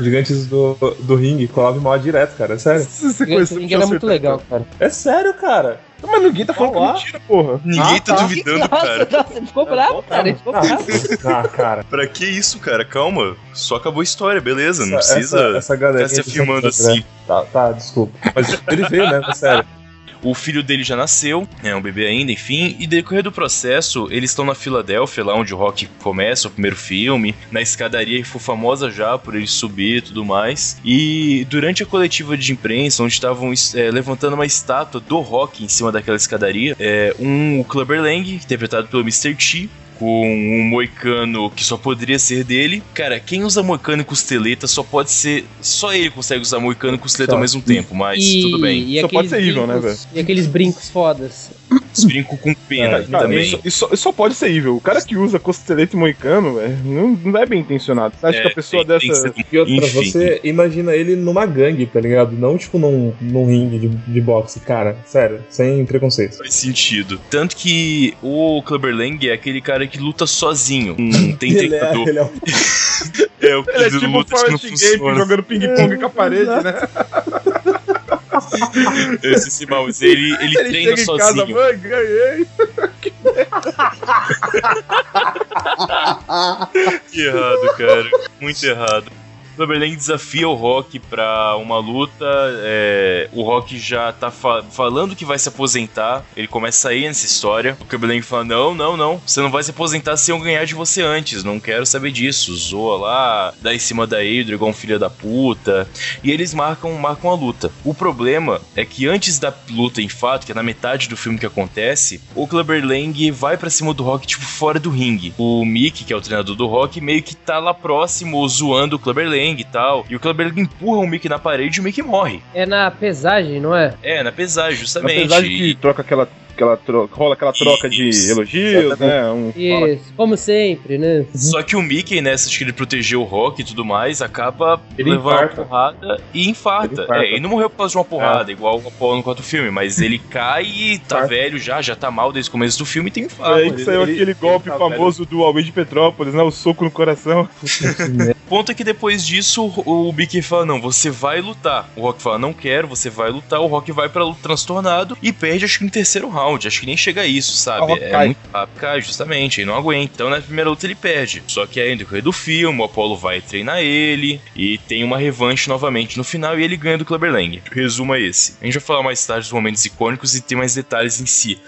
Gigantes do, do ringue colava em Mauá direto, cara. É sério. Você Esse conhece o ringue Michel era muito Serdão, legal, cara. É sério, cara. Mas ninguém tá falando que Olá. é mentira, porra. Ninguém Ah, tá, tá. duvidando, Nossa, cara. nossa, ele ficou bravo, cara. Ele ficou bravo. Ah, cara. Pra que isso, cara? Calma. Só acabou a história, beleza? Não Essa- precisa essa, essa galera ficar se afirmando assim. Tá, tá, desculpa. Mas ele veio, né? Sério. O filho dele já nasceu, é um bebê ainda, enfim, e decorrer do processo, eles estão na Filadélfia, lá onde o Rock começa o primeiro filme, na escadaria que foi famosa já por ele subir e tudo mais. E durante a coletiva de imprensa, onde estavam é, levantando uma estátua do Rock em cima daquela escadaria, é, um Clubber Lang, interpretado pelo Mr. T, com um moicano que só poderia ser dele. Cara, quem usa moicano e costeleta só pode ser. Só ele consegue usar moicano e costeleta Só. ao mesmo tempo, mas E, tudo bem. e Só pode ser evil, né, brincos- E aqueles brincos fodas. Os brinco com pena É, Cara, também. isso, isso, isso só pode ser evil. O cara que usa costelete moicano, velho, não, não é bem intencionado. Você acha É, que a pessoa tem- tem dessa. ser- E outra, Enfim. você imagina ele numa gangue, tá ligado? Não, tipo, num, num ringue de, de boxe. Cara, sério, sem preconceito. Faz sentido. Tanto que o Clubber Lang é aquele cara que luta sozinho. Não tem <laughs> Ele é, tentador. ele é um <laughs> É o que Ele é tipo o luta Forrest Gump funciona. jogando ping-pong com a parede, né? <laughs> Esse mouse, ele, ele, Ele treina chega em sozinho. casa, mãe, ganhei. <laughs> Que errado, cara. Muito errado. Lang desafia o Rock pra uma luta. é, o Rock já tá fa- falando que vai se aposentar. Ele começa a ir nessa história. O Clubber Lang fala: Não, não, não. Você não vai se aposentar sem eu ganhar de você antes. Não quero saber disso. Zoa lá, dá em cima da Adrian igual um filho da puta. E eles marcam, marcam a luta. O problema é que antes da luta em fato, que é na metade do filme que acontece, o Clubber vai pra cima do Rock, tipo, fora do ringue. O Mick, que é o treinador do Rock, meio que tá lá próximo, zoando o Clubber e tal. E o Lang empurra o Mick na parede e o Mick morre. É na pesagem, não é? É, na pesagem, justamente. Apesar de que troca aquela aquela troca, rola aquela troca de Isso. elogios, né? Um, Isso, como sempre, né? Só que o Mickey, nessa de que ele protegeu o Rock e tudo mais, acaba Ele levando infarta. uma porrada e infarta. Ele infarta. É, ele não morreu por causa de uma porrada, igual o Apollo no quarto filme, mas <laughs> ele cai e tá Infarta. velho já, já tá mal desde o começo do filme e tem infarto. É aí que saiu ele- aquele ele golpe tá famoso do Almeida de Petrópolis, né? O soco no coração. <laughs> <laughs> O ponto é que depois disso o o Mickey fala: Não, você vai lutar. O Rock fala: Não quero, você vai lutar. O Rock vai pra luta transtornado e perde, acho que no terceiro round. Acho que nem chega a isso, sabe? É cai. muito rápido, cai, justamente. Ele não aguenta. Então na primeira luta ele perde. Só que aí no decorrer do filme, o Apollo vai treinar ele e tem uma revanche novamente no final e ele ganha do Clubber Lang. Resumo é esse. A gente vai falar mais tarde dos momentos icônicos e tem mais detalhes em si.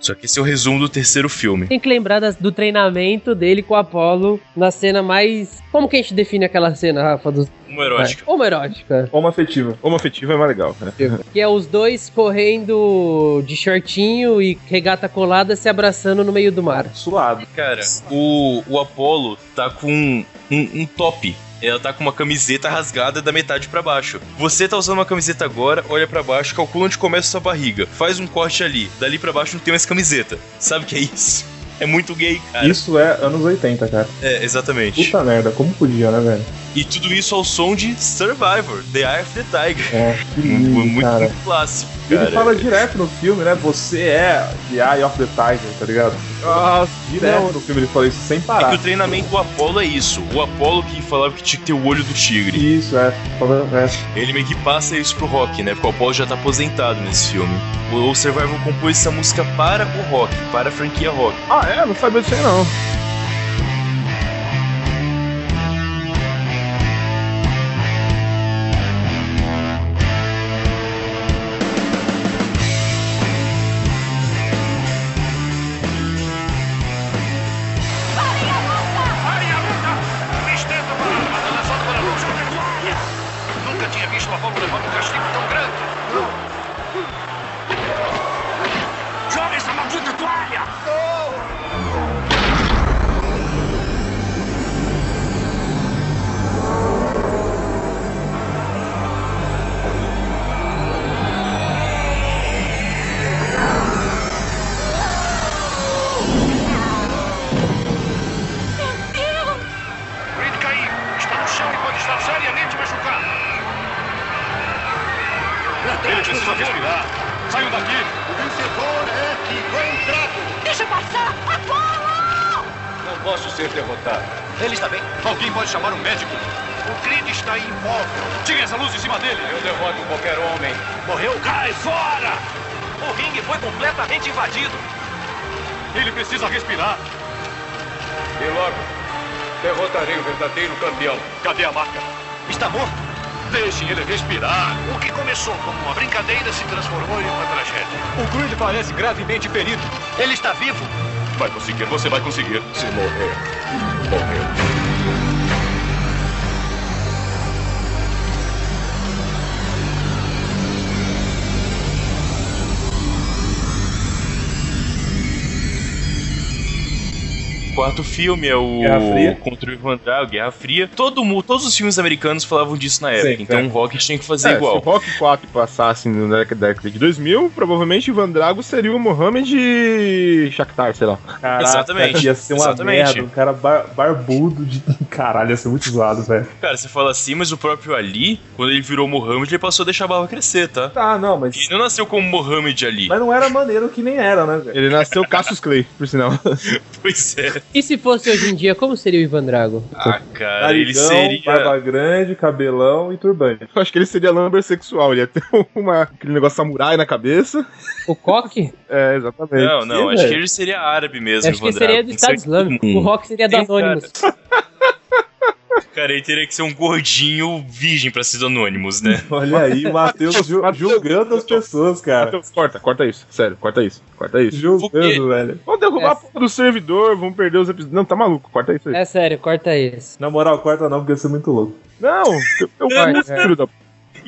Só que esse é o resumo do terceiro filme. Tem que lembrar das- do treinamento dele com o Apollo na cena mais. Como que a gente define aquela cena, Rafa? Dos... Uma erótica. Homoerótica. Uma afetiva. Uma afetiva é mais legal, né? Que é os dois correndo de shortinho e regata colada se abraçando no meio do mar. Suado. Cara, o, o Apollo tá com um, um top. Ela tá com uma camiseta rasgada da metade pra baixo. Você tá usando uma camiseta agora, olha pra baixo, calcula onde começa a sua barriga, faz um corte ali, dali pra baixo não tem mais camiseta. Sabe o que é isso? É muito gay, cara. Isso é anos 80, cara. É, exatamente. Puta merda, como podia, né, velho? E tudo isso ao som de Survivor, The Eye of the Tiger. É, que Muito, lindo, muito, cara. muito clássico, Ele cara. fala direto no filme, né? Você é The Eye of the Tiger, tá ligado? Nossa, Direto no filme ele fala isso sem É que parar. o treinamento do Apollo é isso. O Apollo que falava que tinha que ter o olho do tigre. Isso, é. É. Ele meio que passa isso pro Rock, né? Porque o Apollo já tá aposentado nesse filme. O Survivor compôs essa música para o Rock, para a franquia Rock. Ah, é? Não sabia disso aí, não. O Creed parece gravemente ferido. Ele está vivo. Vai conseguir, você vai conseguir. Se morrer, morreu. Quarto filme é o Guerra Fria. contra o Ivan Drago, Guerra Fria. Todo mundo, todos os filmes americanos falavam disso na época, Sim, então é. o Rock tinha que fazer É, igual. Se o Rock 4 passasse na década de 2000, provavelmente Ivan Drago seria o Mohamed Shakhtar, sei lá. Caraca, Exatamente, Ia ser uma exatamente. merda. Um cara bar- barbudo de. <laughs> Caralho, ia ser muito zoado, velho. Cara, você fala assim, mas o próprio Ali, quando ele virou Mohammed, ele passou a deixar a barba crescer, tá? Tá, não, mas. Ele não nasceu como Mohammed Ali. Mas não era maneiro que nem era, né, velho? Ele nasceu Cassius Clay, por sinal. <laughs> Pois é. E se fosse hoje em dia, como seria o Ivan Drago? Ah, cara, ele seria. barba grande, cabelão e turbante. Eu acho que ele seria lumber sexual. Ele ia ter <laughs> uma, aquele negócio samurai na cabeça. O Coque? É, exatamente. Não, não, Sim, acho velho. que ele seria árabe mesmo. Acho que seria Drago. do Estado Islâmico. O Rock seria cara. Anonymous. <laughs> Cara, ele teria que ser um gordinho virgem pra ser do Anonymous, né? <laughs> Olha aí, o Matheus ju- julgando as pessoas, cara. Matheus, corta, corta isso. Sério, corta isso. Corta isso. Julgando, velho. Vamos derrubar É. a porra do servidor, vamos perder os episódios. Não, tá maluco, corta isso aí. É sério, corta isso. Na moral, corta não, porque ia ser muito louco. Não, eu, eu filho da p.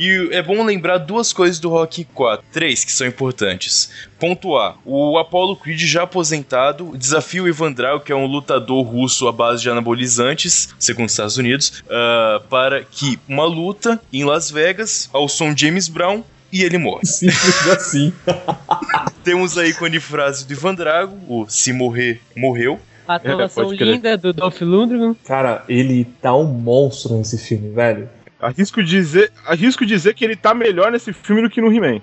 E é bom lembrar duas coisas do Rock 4, três que são importantes. Ponto A: o Apollo Creed já aposentado desafia o Ivan Drago, que é um lutador russo à base de anabolizantes, segundo os Estados Unidos, ah, para que uma luta em Las Vegas ao som de James Brown e ele morre. Simples assim. <laughs> Temos a ícone frase do Ivan Drago, o se morrer, morreu. A atuação crer. linda do Dolph Lundgren. Cara, ele tá um monstro nesse filme, velho. Arrisco dizer, arrisco dizer que ele tá melhor nesse filme do que no He-Man.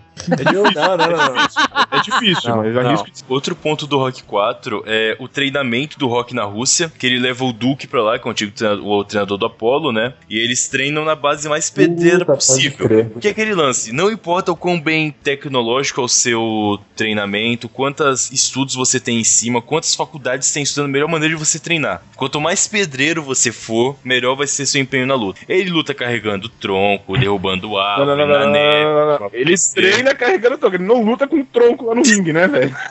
Não, não, não, não. É difícil, Não, mas arrisco dizer. Outro ponto do Rock 4 é o treinamento do Rock na Rússia, que ele leva o Duke pra lá, que é o antigo treinador, o treinador do Apollo, né? E eles treinam na base mais pedreira Puta, possível. O que é aquele lance? Não importa o quão bem tecnológico é o seu treinamento, quantos estudos você tem em cima, quantas faculdades tem estudando, a melhor maneira de você treinar. Quanto mais pedreiro você for, melhor vai ser seu empenho na luta. Ele luta carregando tronco, derrubando árvore, não, não, na não, neve. não, não, não. Ele treina carregando tronco, ele não luta com tronco lá no ringue, né, velho? <laughs>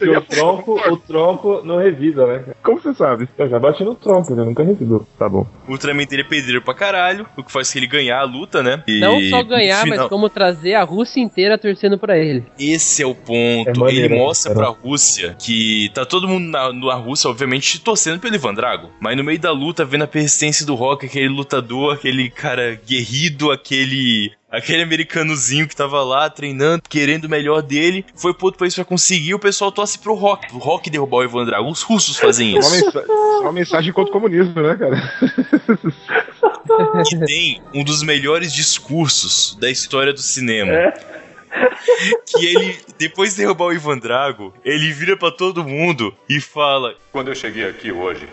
O tronco, o tronco não revida, né? Como você sabe? Eu já bati no tronco, ele nunca revidou. Tá bom. O treinamento dele é pedreiro pra caralho, o que faz que ele ganhar a luta, né? E Não só ganhar, mas como trazer a Rússia inteira torcendo pra ele. Esse é o ponto. É maneiro, ele mostra cara. pra Rússia que tá todo mundo na, na Rússia, obviamente, torcendo pelo Ivan Drago. Mas no meio da luta, vendo a persistência do Rock, aquele lutador, aquele cara guerrido, aquele. Aquele americanozinho que tava lá treinando, querendo o melhor dele, foi pro outro país pra conseguir. O pessoal torce pro Rock. O Rock derrubar o Ivan Drago. Os russos fazem Uma, isso. mensa- uma mensagem contra o comunismo, né, cara? que tem um dos melhores discursos da história do cinema. Que ele, depois de derrubar o Ivan Drago, ele vira pra todo mundo e fala: Quando eu cheguei aqui hoje,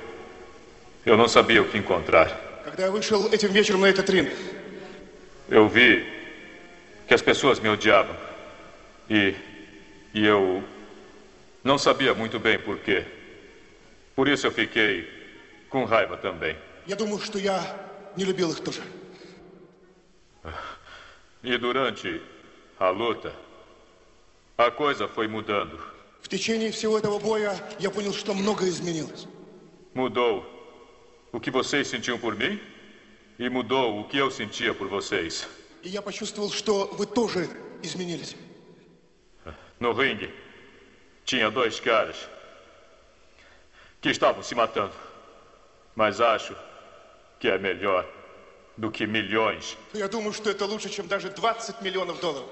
eu não sabia o que encontrar Когда я вышел этим вечером на этот ринг, Eu vi que as pessoas me odiavam. E, e eu não sabia muito bem por quê. Por isso eu fiquei com raiva também. я думаю, что я не любил их тоже. E durante a luta, a coisa foi mudando. В tечение всего этого боя я понял, что многое изменилось. Mudou o que vocês sentiam por mim e mudou o que eu sentia por vocês. И я почувствовал, что вы тоже изменились. No ringue, tinha dois caras que estavam se matando. Mas acho que é melhor do que milhões. Я думаю, что это лучше, чем даже 20 миллионов долларов.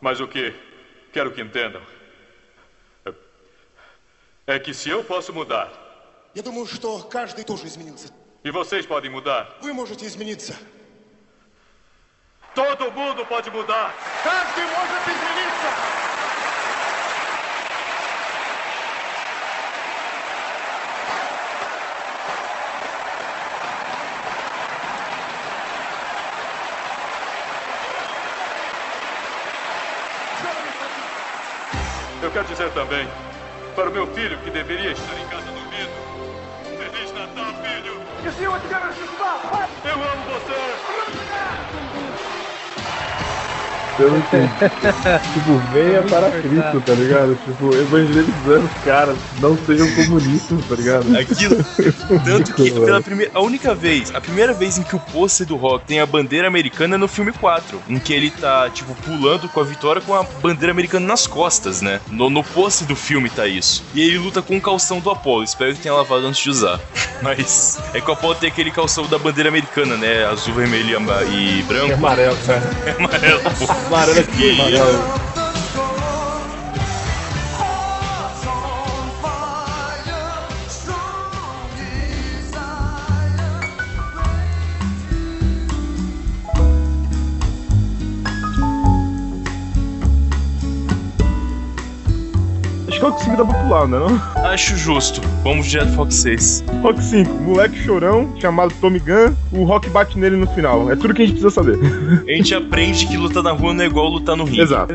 Mas o que quero que entendam é- é que se eu posso mudar Я думаю, что каждый тоже изменился. e vocês podem mudar, Вы можете измениться. todo mundo pode mudar. Каждый может измениться! Eu quero dizer também para o meu filho que deveria estar em casa dormindo. Eu amo você! Eu não entendi. tipo, venha para Cristo, tá ligado? Tipo, evangelizando os caras, não sejam <laughs> comunistas, tá ligado? Aquilo. Tanto que pela primeira. A única vez, a primeira vez em que o pôster do Rock tem a bandeira americana é no filme 4. Em que ele tá, tipo, pulando com a vitória com a bandeira americana nas costas, né? No, no pôster do filme tá isso. E ele luta com o calção do Apollo. Espero que tenha lavado antes de usar. <laughs> Mas é que o Apollo tem aquele calção da bandeira americana, né? Azul, vermelho e e branco. É amarelo, cara. É <laughs> amarelo, pô. Amarelo é que E- que 5 dá pra pular, né? Não? Acho justo. Vamos direto pro Fox 6. Rock 5, moleque chorão, chamado Tommy Gun, o Rock bate nele no final. É tudo que a gente precisa saber. A gente aprende que lutar na rua não é igual lutar no ringue. Exato.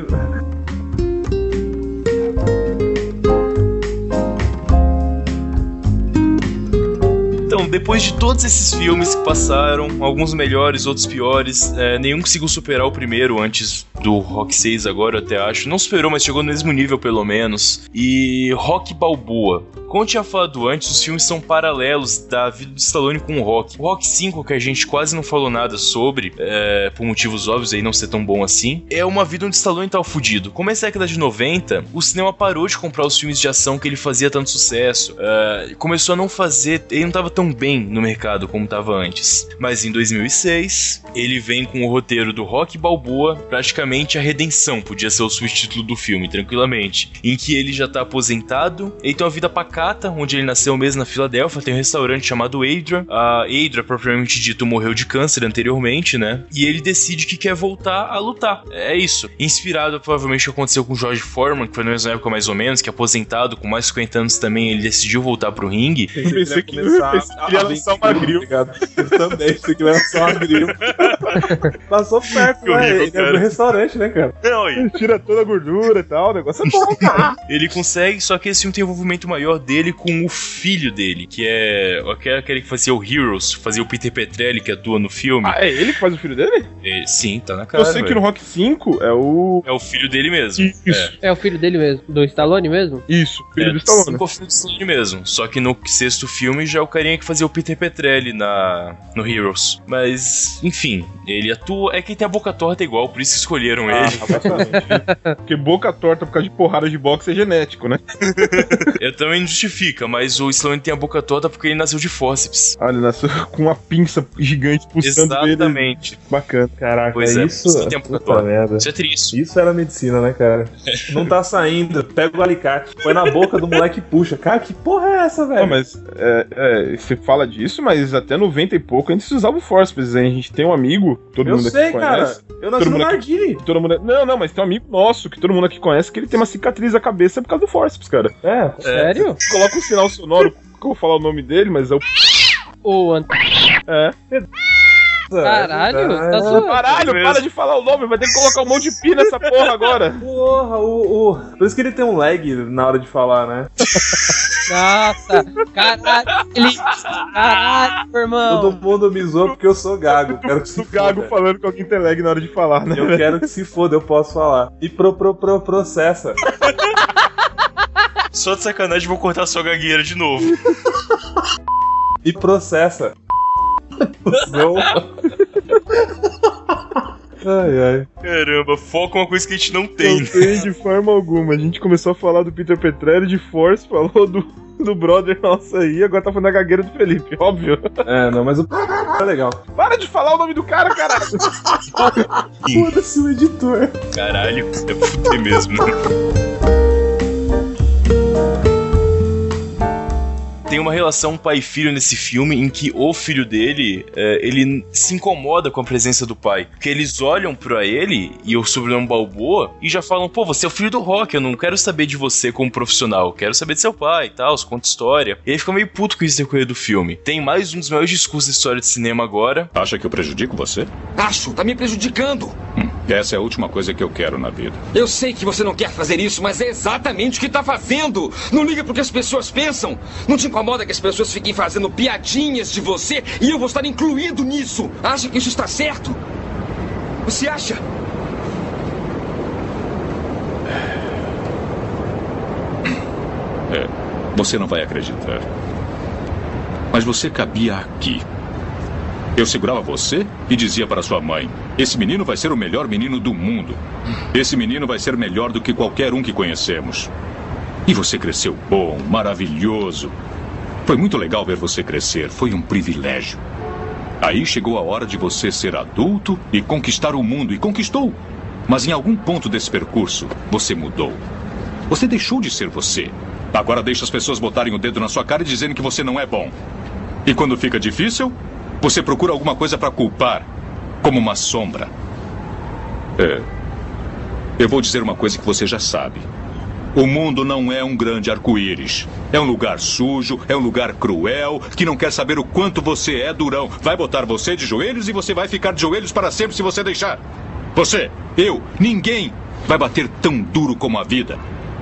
Então, depois de todos esses filmes que passaram, alguns melhores, outros piores, é, nenhum conseguiu superar o primeiro antes do Rock 6 agora, eu até acho. Não superou, mas chegou no mesmo nível pelo menos. E Rock Balboa. Como eu tinha falado antes, os filmes são paralelos da vida do Stallone com o Rock. O Rock 5, que a gente quase não falou nada sobre, é, por motivos óbvios aí não ser tão bom assim, é uma vida onde Stallone tá fudido. Começa a década de 90, o cinema parou de comprar os filmes de ação que ele fazia tanto sucesso. É, começou a não fazer, ele não tava tão bem no mercado como tava antes. Mas em 2006, ele vem com o roteiro do Rock Balboa, praticamente a redenção, podia ser o subtítulo do filme, tranquilamente. Em que ele já tá aposentado, ele tem uma vida pacata, onde ele nasceu mesmo na Filadélfia, tem um restaurante chamado Adria. A Adria, propriamente dito, morreu de câncer anteriormente, né? E ele decide que quer voltar a lutar. É isso. Inspirado provavelmente no que aconteceu com o George Foreman, que foi na mesma época mais ou menos, que aposentado com mais de 50 anos também, ele decidiu voltar pro ringue. Eu pensei que ele ia lançar uma grill. Eu também, pensei que ele ia lançar uma grill. <laughs> Passou perto, Que né? horrível, Ele é cara. do restaurante, né, cara? Não, Ele tira toda a gordura e tal, o negócio é bom, cara. <laughs> Ele consegue, só que esse filme tem um envolvimento maior dele com o filho dele, que é aquele que fazia o Heroes, fazia o Peter Petrelli, que atua no filme. Ah, é ele que faz o filho dele? É, sim, tá na cara. Eu sei que velho. no Rock 5 é o. É o filho dele mesmo. Isso. É o filho dele mesmo, do Stallone mesmo? Isso, filho é, do Stallone. cinco é o filho do Stallone mesmo. Só que no sexto filme já é o carinha que fazia o Peter Petrelli na, no Heroes. Mas, enfim, ele atua. É que tem a boca torta igual, por isso escolheram Ah, ele. <laughs> Porque boca torta por causa de porrada de boxe é genético, né? Eu também não justifica, mas o Stallone tem a boca torta porque ele nasceu de fórceps. Ah, ele nasceu <laughs> com uma pinça gigante pulsando ele. Exatamente. Bacana. Caraca, Pois é, isso. isso tem a boca torta. merda. Isso é triste. Isso era medicina, né, cara? <laughs> Não tá saindo. Pega o alicate, põe na boca do moleque e puxa. Cara, que porra é essa, velho? Não, mas é, é, você fala disso, mas até 90 e pouco antes se usava o forceps. A gente tem um amigo, todo Eu mundo sei, aqui cara. conhece. Eu nasci todo no mundo aqui- Nardini. Todo mundo... Não, não, mas tem um amigo nosso que todo mundo aqui conhece que ele tem uma cicatriz na cabeça por causa do forceps, cara. É, Sério? Coloca um sinal sonoro, que eu vou falar o nome dele, mas é o. O Ant... É. Caralho, tá zoando. Caralho, para de falar o nome, vai ter que colocar um monte de pi nessa porra agora. Porra, o, o. Por isso que ele tem um lag na hora de falar, né? Nossa, caralho, ele... Caralho, irmão. Todo mundo me zoa porque eu sou gago. Quero que se O Gago foda. falando que alguém tem lag na hora de falar, né? Eu quero que se foda, eu posso falar. E pro, pro, pro, processa. Só de sacanagem vou cortar sua gagueira de novo. E processa. Não. Ai, ai. Caramba, foca uma coisa que a gente não Não tem. tem de forma alguma. A gente começou a falar do Peter Petrelli de Force, falou do, do brother nosso aí, agora tá falando da gagueira do Felipe, óbvio. É, não, mas o. É legal. Para de falar o nome do cara, caralho. Foda-se o editor. Caralho, é fuder mesmo. Tem uma relação pai e filho nesse filme em que o filho dele, é, ele se incomoda com a presença do pai. Porque eles olham pra ele e o sobrenome Balboa e já falam, pô, você é o filho do Rock, eu não quero saber de você como profissional, eu quero saber de seu pai e tal, conta história. E ele fica meio puto com isso no decorrer do filme. Tem mais um dos maiores discursos da história de cinema agora. Acha que eu prejudico você? Acho, tá me prejudicando. Essa é a última coisa que eu quero na vida. Eu sei que você não quer fazer isso, mas é exatamente o que tá fazendo. Não liga pro que as pessoas pensam. Não te incomoda que as pessoas fiquem fazendo piadinhas de você e eu vou estar incluído nisso. Acha que isso está certo? Você acha? É, você não vai acreditar. Mas você cabia aqui. Eu segurava você e dizia para sua mãe: Esse menino vai ser o melhor menino do mundo. Esse menino vai ser melhor do que qualquer um que conhecemos. E você cresceu bom, maravilhoso. Foi muito legal ver você crescer. Foi um privilégio. Aí chegou a hora de você ser adulto e conquistar o mundo. E conquistou. Mas em algum ponto desse percurso, você mudou. Você deixou de ser você. Agora deixa as pessoas botarem o dedo na sua cara e dizerem que você não é bom. E quando fica difícil, você procura alguma coisa para culpar, como uma sombra. É. Eu vou dizer uma coisa que você já sabe. O mundo não é um grande arco-íris. É um lugar sujo, é um lugar cruel, que não quer saber o quanto você é durão. Vai botar você de joelhos e você vai ficar de joelhos para sempre se você deixar. Você, eu, ninguém vai bater tão duro como a vida.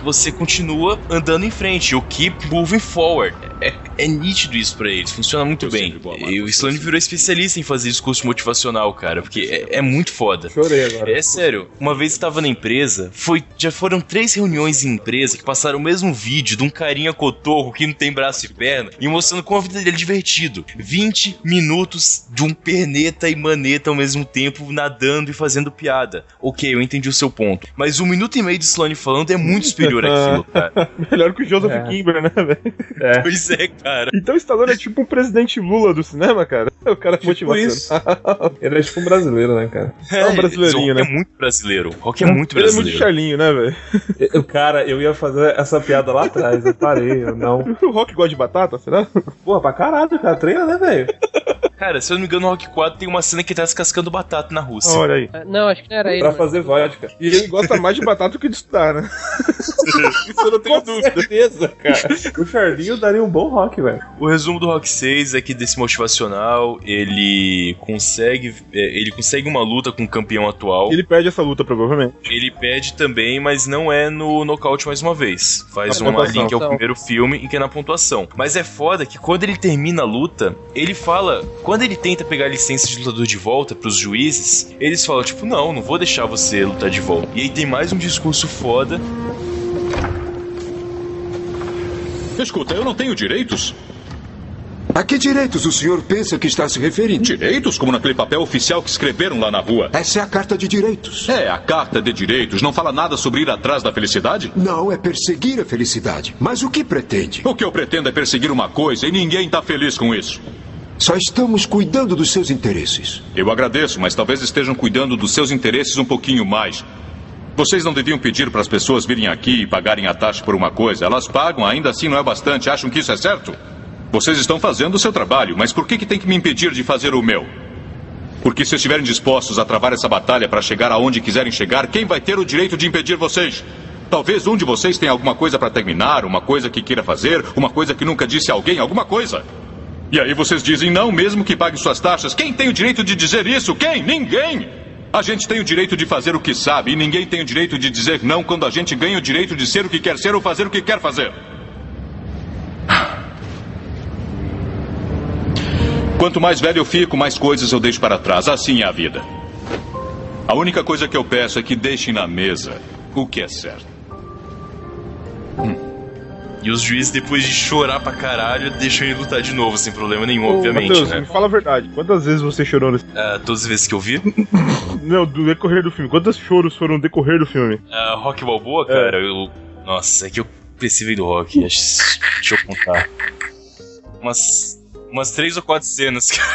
Você continua andando em frente, o keep moving forward. É, é nítido isso pra eles, funciona muito bem. E o Stallone virou especialista em fazer discurso motivacional, cara, porque é, é muito foda. Chorei agora. É sério, uma vez estava na empresa, foi, já foram três reuniões em empresa que passaram o mesmo vídeo de um carinha cotorro que não tem braço e perna e mostrando como a vida dele é divertido. 20 minutos de um perneta e maneta ao mesmo tempo nadando e fazendo piada. Ok, eu entendi o seu ponto. Mas um minuto e meio de Sloane falando é muito superior <laughs> àquilo, cara. Melhor que o Joseph É. Kimber, né, velho? É. Pois é, cara. Então o Stallone é tipo um presidente Lula do cinema, cara. <laughs> O cara Tipo isso. <laughs> Ele é tipo um brasileiro, né, cara? É um brasileirinho, o né? Rock é muito brasileiro. O Rock é muito Ele é muito brasileiro. charlinho, né, velho? <laughs> Cara, eu ia fazer essa piada lá atrás, eu parei, eu não. O Rock gosta de batata, será? Porra, pra caralho, cara, treina, né, velho? Cara, se eu não me engano, no Rock 4 tem uma cena que ele tá descascando batata na Rússia. Olha aí. Ah, Não, acho que não era ele. Pra mas- fazer vodka. E ele gosta mais de batata do que de estudar, né? <laughs> Isso eu não tenho Com dúvida. certeza, cara. O Charlinho daria um bom rock, velho. O resumo do Rock 6 é que desse motivacional, ele consegue. é, ele consegue uma luta com o campeão atual. Ele perde essa luta, provavelmente. Ele pede também, mas não é no nocaute mais uma vez. Faz Na uma pontuação. link ao primeiro filme e que é na pontuação. Mas é foda que quando ele termina a luta, ele fala. Quando ele tenta pegar a licença de lutador de volta pros juízes, eles falam, tipo, não, não vou deixar você lutar de volta. E aí tem mais um discurso foda. Escuta, eu não tenho direitos. A que direitos o senhor pensa que está se referindo? Direitos? Como naquele papel oficial que escreveram lá na rua. Essa é a carta de direitos. É, a carta de direitos não fala nada sobre ir atrás da felicidade? Não é perseguir a felicidade. Mas o que pretende? O que eu pretendo é perseguir uma coisa e ninguém tá feliz com isso. Só estamos cuidando dos seus interesses. Eu agradeço, mas talvez estejam cuidando dos seus interesses um pouquinho mais. Vocês não deviam pedir para as pessoas virem aqui e pagarem a taxa por uma coisa. Elas pagam, ainda assim não é bastante. Acham que isso é certo? Vocês estão fazendo o seu trabalho, mas por que, que tem que me impedir de fazer o meu? Porque se estiverem dispostos a travar essa batalha para chegar aonde quiserem chegar, quem vai ter o direito de impedir vocês? Talvez um de vocês tenha alguma coisa para terminar, uma coisa que queira fazer, uma coisa que nunca disse a alguém, alguma coisa. E aí vocês dizem não, mesmo que pague suas taxas. Quem tem o direito de dizer isso? Quem? Ninguém! A gente tem o direito de fazer o que sabe e ninguém tem o direito de dizer não quando a gente ganha o direito de ser o que quer ser ou fazer o que quer fazer. Quanto mais velho eu fico, mais coisas eu deixo para trás. Assim é a vida. A única coisa que eu peço é que deixem na mesa o que é certo. E os juízes, depois de chorar pra caralho, deixam ele lutar de novo, sem problema nenhum, Ô, obviamente, né? me fala a verdade. Quantas vezes você chorou nesse... Ah, todas as vezes que eu vi. <coughs> Não, do decorrer do filme. Quantos choros foram no decorrer do filme? Ah, Rock Balboa, cara, eu. Nossa, é que eu precisei do Rock. Deixa eu contar. Umas. Umas três ou quatro cenas, <laughs> cara.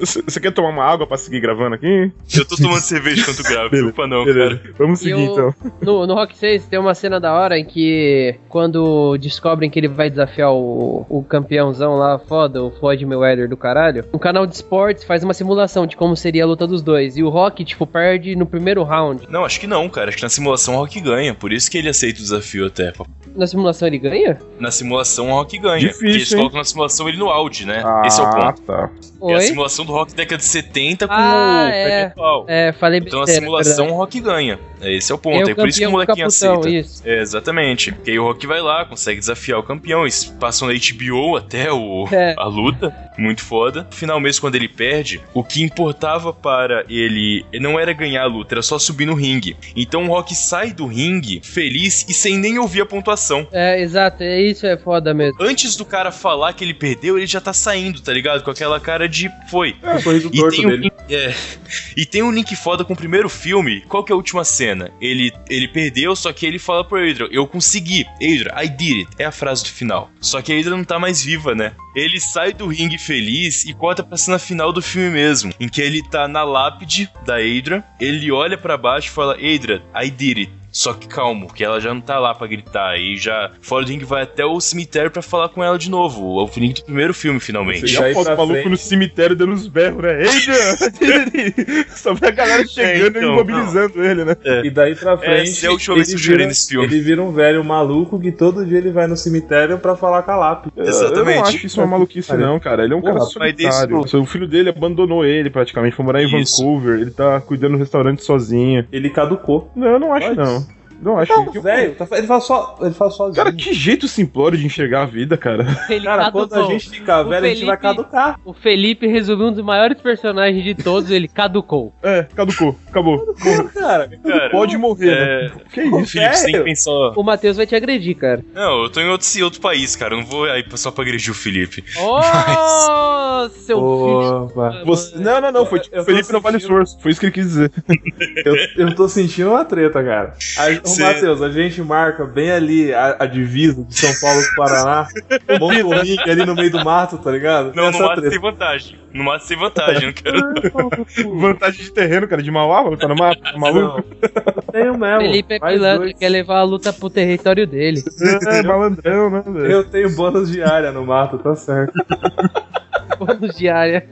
Você quer tomar uma água pra seguir gravando aqui? Eu tô tomando cerveja enquanto gravo, desculpa não, Beleza. cara. Vamos E seguir o- então. No, no Rock 6 tem uma cena da hora em que quando descobrem que ele vai desafiar o, o campeãozão lá, foda, o Floyd Mayweather do caralho, um canal de esportes faz uma simulação de como seria a luta dos dois. E o Rock, tipo, perde no primeiro round. Não, acho que não, cara. Acho que na simulação o Rock ganha. Por isso que ele aceita o desafio até. Na simulação ele ganha? Na simulação o Rock ganha. Difícil, porque eles hein? colocam na simulação ele no auge, né? Esse é o ponto. tá. É a Oi? Simulação do Rock década de 70 com Ah, o é. Atual. É, falei Então na besteira, simulação verdade. o Rock ganha. Esse é o ponto. É o É, por isso que o molequinho caputão, aceita. isso. É, exatamente. Porque aí o Rock vai lá, consegue desafiar o campeão. Eles passam na HBO até o, É. a luta. Muito foda. No final mesmo, quando ele perde, o que importava para ele não era ganhar a luta, era só subir no ringue. Então o Rock sai do ringue feliz e sem nem ouvir a pontuação. É, exato, é isso é foda mesmo. Antes do cara falar que ele perdeu, ele já tá saindo, tá ligado? Com aquela cara de foi. É, sorriso E torto tem, um dele. link, é, e tem um link foda com o primeiro filme. Qual que é a última cena? Ele, ele perdeu, só que ele fala pro Adrian: Eu consegui. Adrian, I did it. É a frase do final. Só que a Adrian não tá mais viva, né? Ele sai do ringue feliz e corta pra cena final do filme mesmo. Em que ele tá na lápide da Adrian. Ele olha pra baixo e fala: Adrian, I did it. Só que calmo, que ela já não tá lá pra gritar. E já fora do ringue vai até o cemitério pra falar com ela de novo. O opening do primeiro filme, finalmente. Pra o maluco frente- no cemitério dando uns berros, né? Eita! <laughs> Só vê a galera chegando então, e imobilizando ele, né? E daí pra frente. É a última vez que eu chorei vira- nesse filme. Ele vira um velho maluco que todo dia ele vai no cemitério pra falar com a lápide. Eu- Eu não acho isso uma maluquice, não, cara. Ele é um Porra, cara mas desse solitário. O filho dele abandonou ele praticamente, foi morar em Isso. Vancouver. Ele tá cuidando do restaurante sozinho. Ele caducou. Não, eu não acho, Pode? não. Não acho. Não, que- velho, tá- ele fala só, ele fala sozinho. Cara, que jeito simplório de enxergar a vida, cara. Ele Cara, quando a caducou. gente ficar O velho, a gente vai Felipe- caducar. O Felipe resumiu um dos maiores personagens de todos, ele caducou. <laughs> É, caducou. Acabou. Cara, Cara, Pode morrer, é... né? Que Ô, isso? Felipe, tem que velho. pensar. O Matheus vai te agredir, cara. Não, eu tô em outro, outro país, cara. Eu não vou aí só pra agredir o Felipe. Oh, <laughs> seu filho. Opa. Você... Não, não, não. Foi tipo, Felipe não vale sentindo- esforço. Foi isso que ele quis dizer. Eu, eu tô sentindo uma treta, cara. A, Cê- Ô, Matheus, a gente marca bem ali a, a divisa de São Paulo com o Paraná. Monta <laughs> um ringue ali no meio do mato, tá ligado? Não, Essa no mato treta. tem vantagem. No mato tem vantagem, eu não quero. <laughs> Vantagem de terreno, cara, de Mauá. Tá no mapa, tá maluco? Tenho mesmo. Felipe é pilantra, quer levar a luta pro território dele. É, malandrão, né, velho? Eu tenho bônus de área no mato, tá certo. <laughs> Bônus <laughs> diária.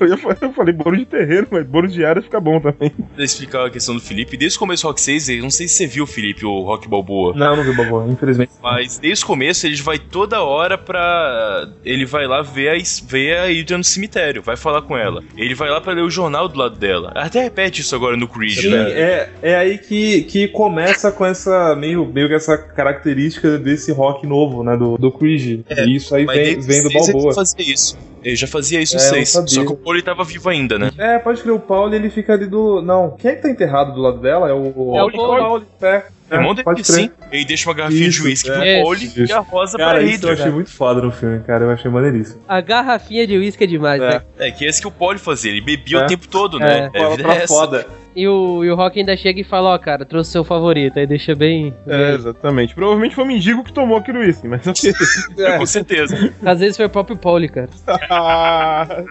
Eu, ia eu falei bônus de terreno, mas bônus de área fica bom também. Pra explicar a questão do Felipe, desde o começo do Rock 6, eu não sei se você viu, Felipe, o Rock Balboa. Não, não vi Bobo, infelizmente. Mas desde o começo ele vai toda hora pra. Ele vai lá ver a, ver a Hydra no cemitério, vai falar com ela. Ele vai lá pra ler o jornal do lado dela. Até repete isso agora no Creed, Sim, né? é, é aí que, que começa com essa meio, meio que essa característica desse rock novo, né? Do, do Creed. e isso aí vem, vem do o Balboa. Fazia isso. Ele já fazia isso É, no eu 6. sabia. Só que o Paul ele tava vivo ainda, né? É, pode crer, o Paulo ele fica ali do. Não, quem é que tá enterrado do lado dela? É o. É o Paulo. Paul. É, O irmão dele, sim. Ele deixa uma garrafinha Isso, de uísque é. pro É, Paul e a rosa Cara, pra isso eu Hydra. achei muito foda no filme, cara. Eu achei maneiríssimo. A garrafinha de uísque é demais, É. né? É, que é esse que o Paul fazia. Ele bebia É. o tempo todo, É. né? É, é essa. foda. E o, e o Rock ainda chega e fala, ó, cara, trouxe seu favorito. Aí deixa bem... É, exatamente. Provavelmente foi o mendigo que tomou aquele uísque, mas ok. <laughs> É. Com certeza. Às vezes foi o próprio Pauli, cara. <laughs>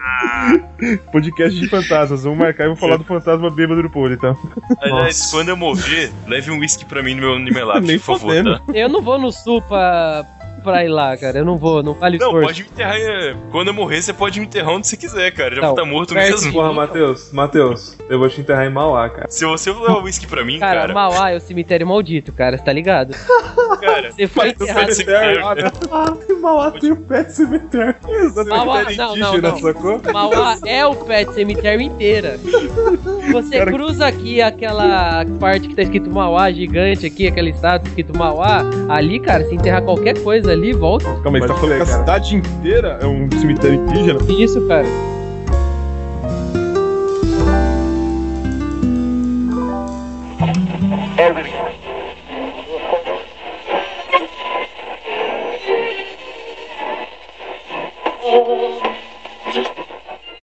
Podcast de fantasmas. Vamos marcar e vou falar do fantasma bêbado do Poli, então. Aliás, quando eu morrer, leve um uísque pra mim no meu, Nem por favor, tá? Eu não vou no sul pra, pra ir lá, cara. Eu não vou, não vale Não, esforço. pode me enterrar. é, Quando eu morrer, você pode me enterrar onde você quiser, cara. Já Não, vou estar morto mesmo. Porra, Matheus, Matheus, eu vou te enterrar em Mauá, cara. Se você levar o uísque pra mim, Cara, cara, Mauá é o cemitério maldito, cara, você tá ligado? <laughs> cara, Você foi mas enterrado... pode ser cemitério. Ah, em Mauá tem o pet cemitério. Mauá, não, não, não. sacou? Mauá é o pet cemitério inteira. Você Cara, cruza aqui aquela parte que tá escrito Mauá gigante aqui, aquela estátua escrito Mauá, ali, cara, se enterrar qualquer coisa ali, volta. Calma aí, você tá falando que a cidade inteira é um cemitério indígena? Isso, cara.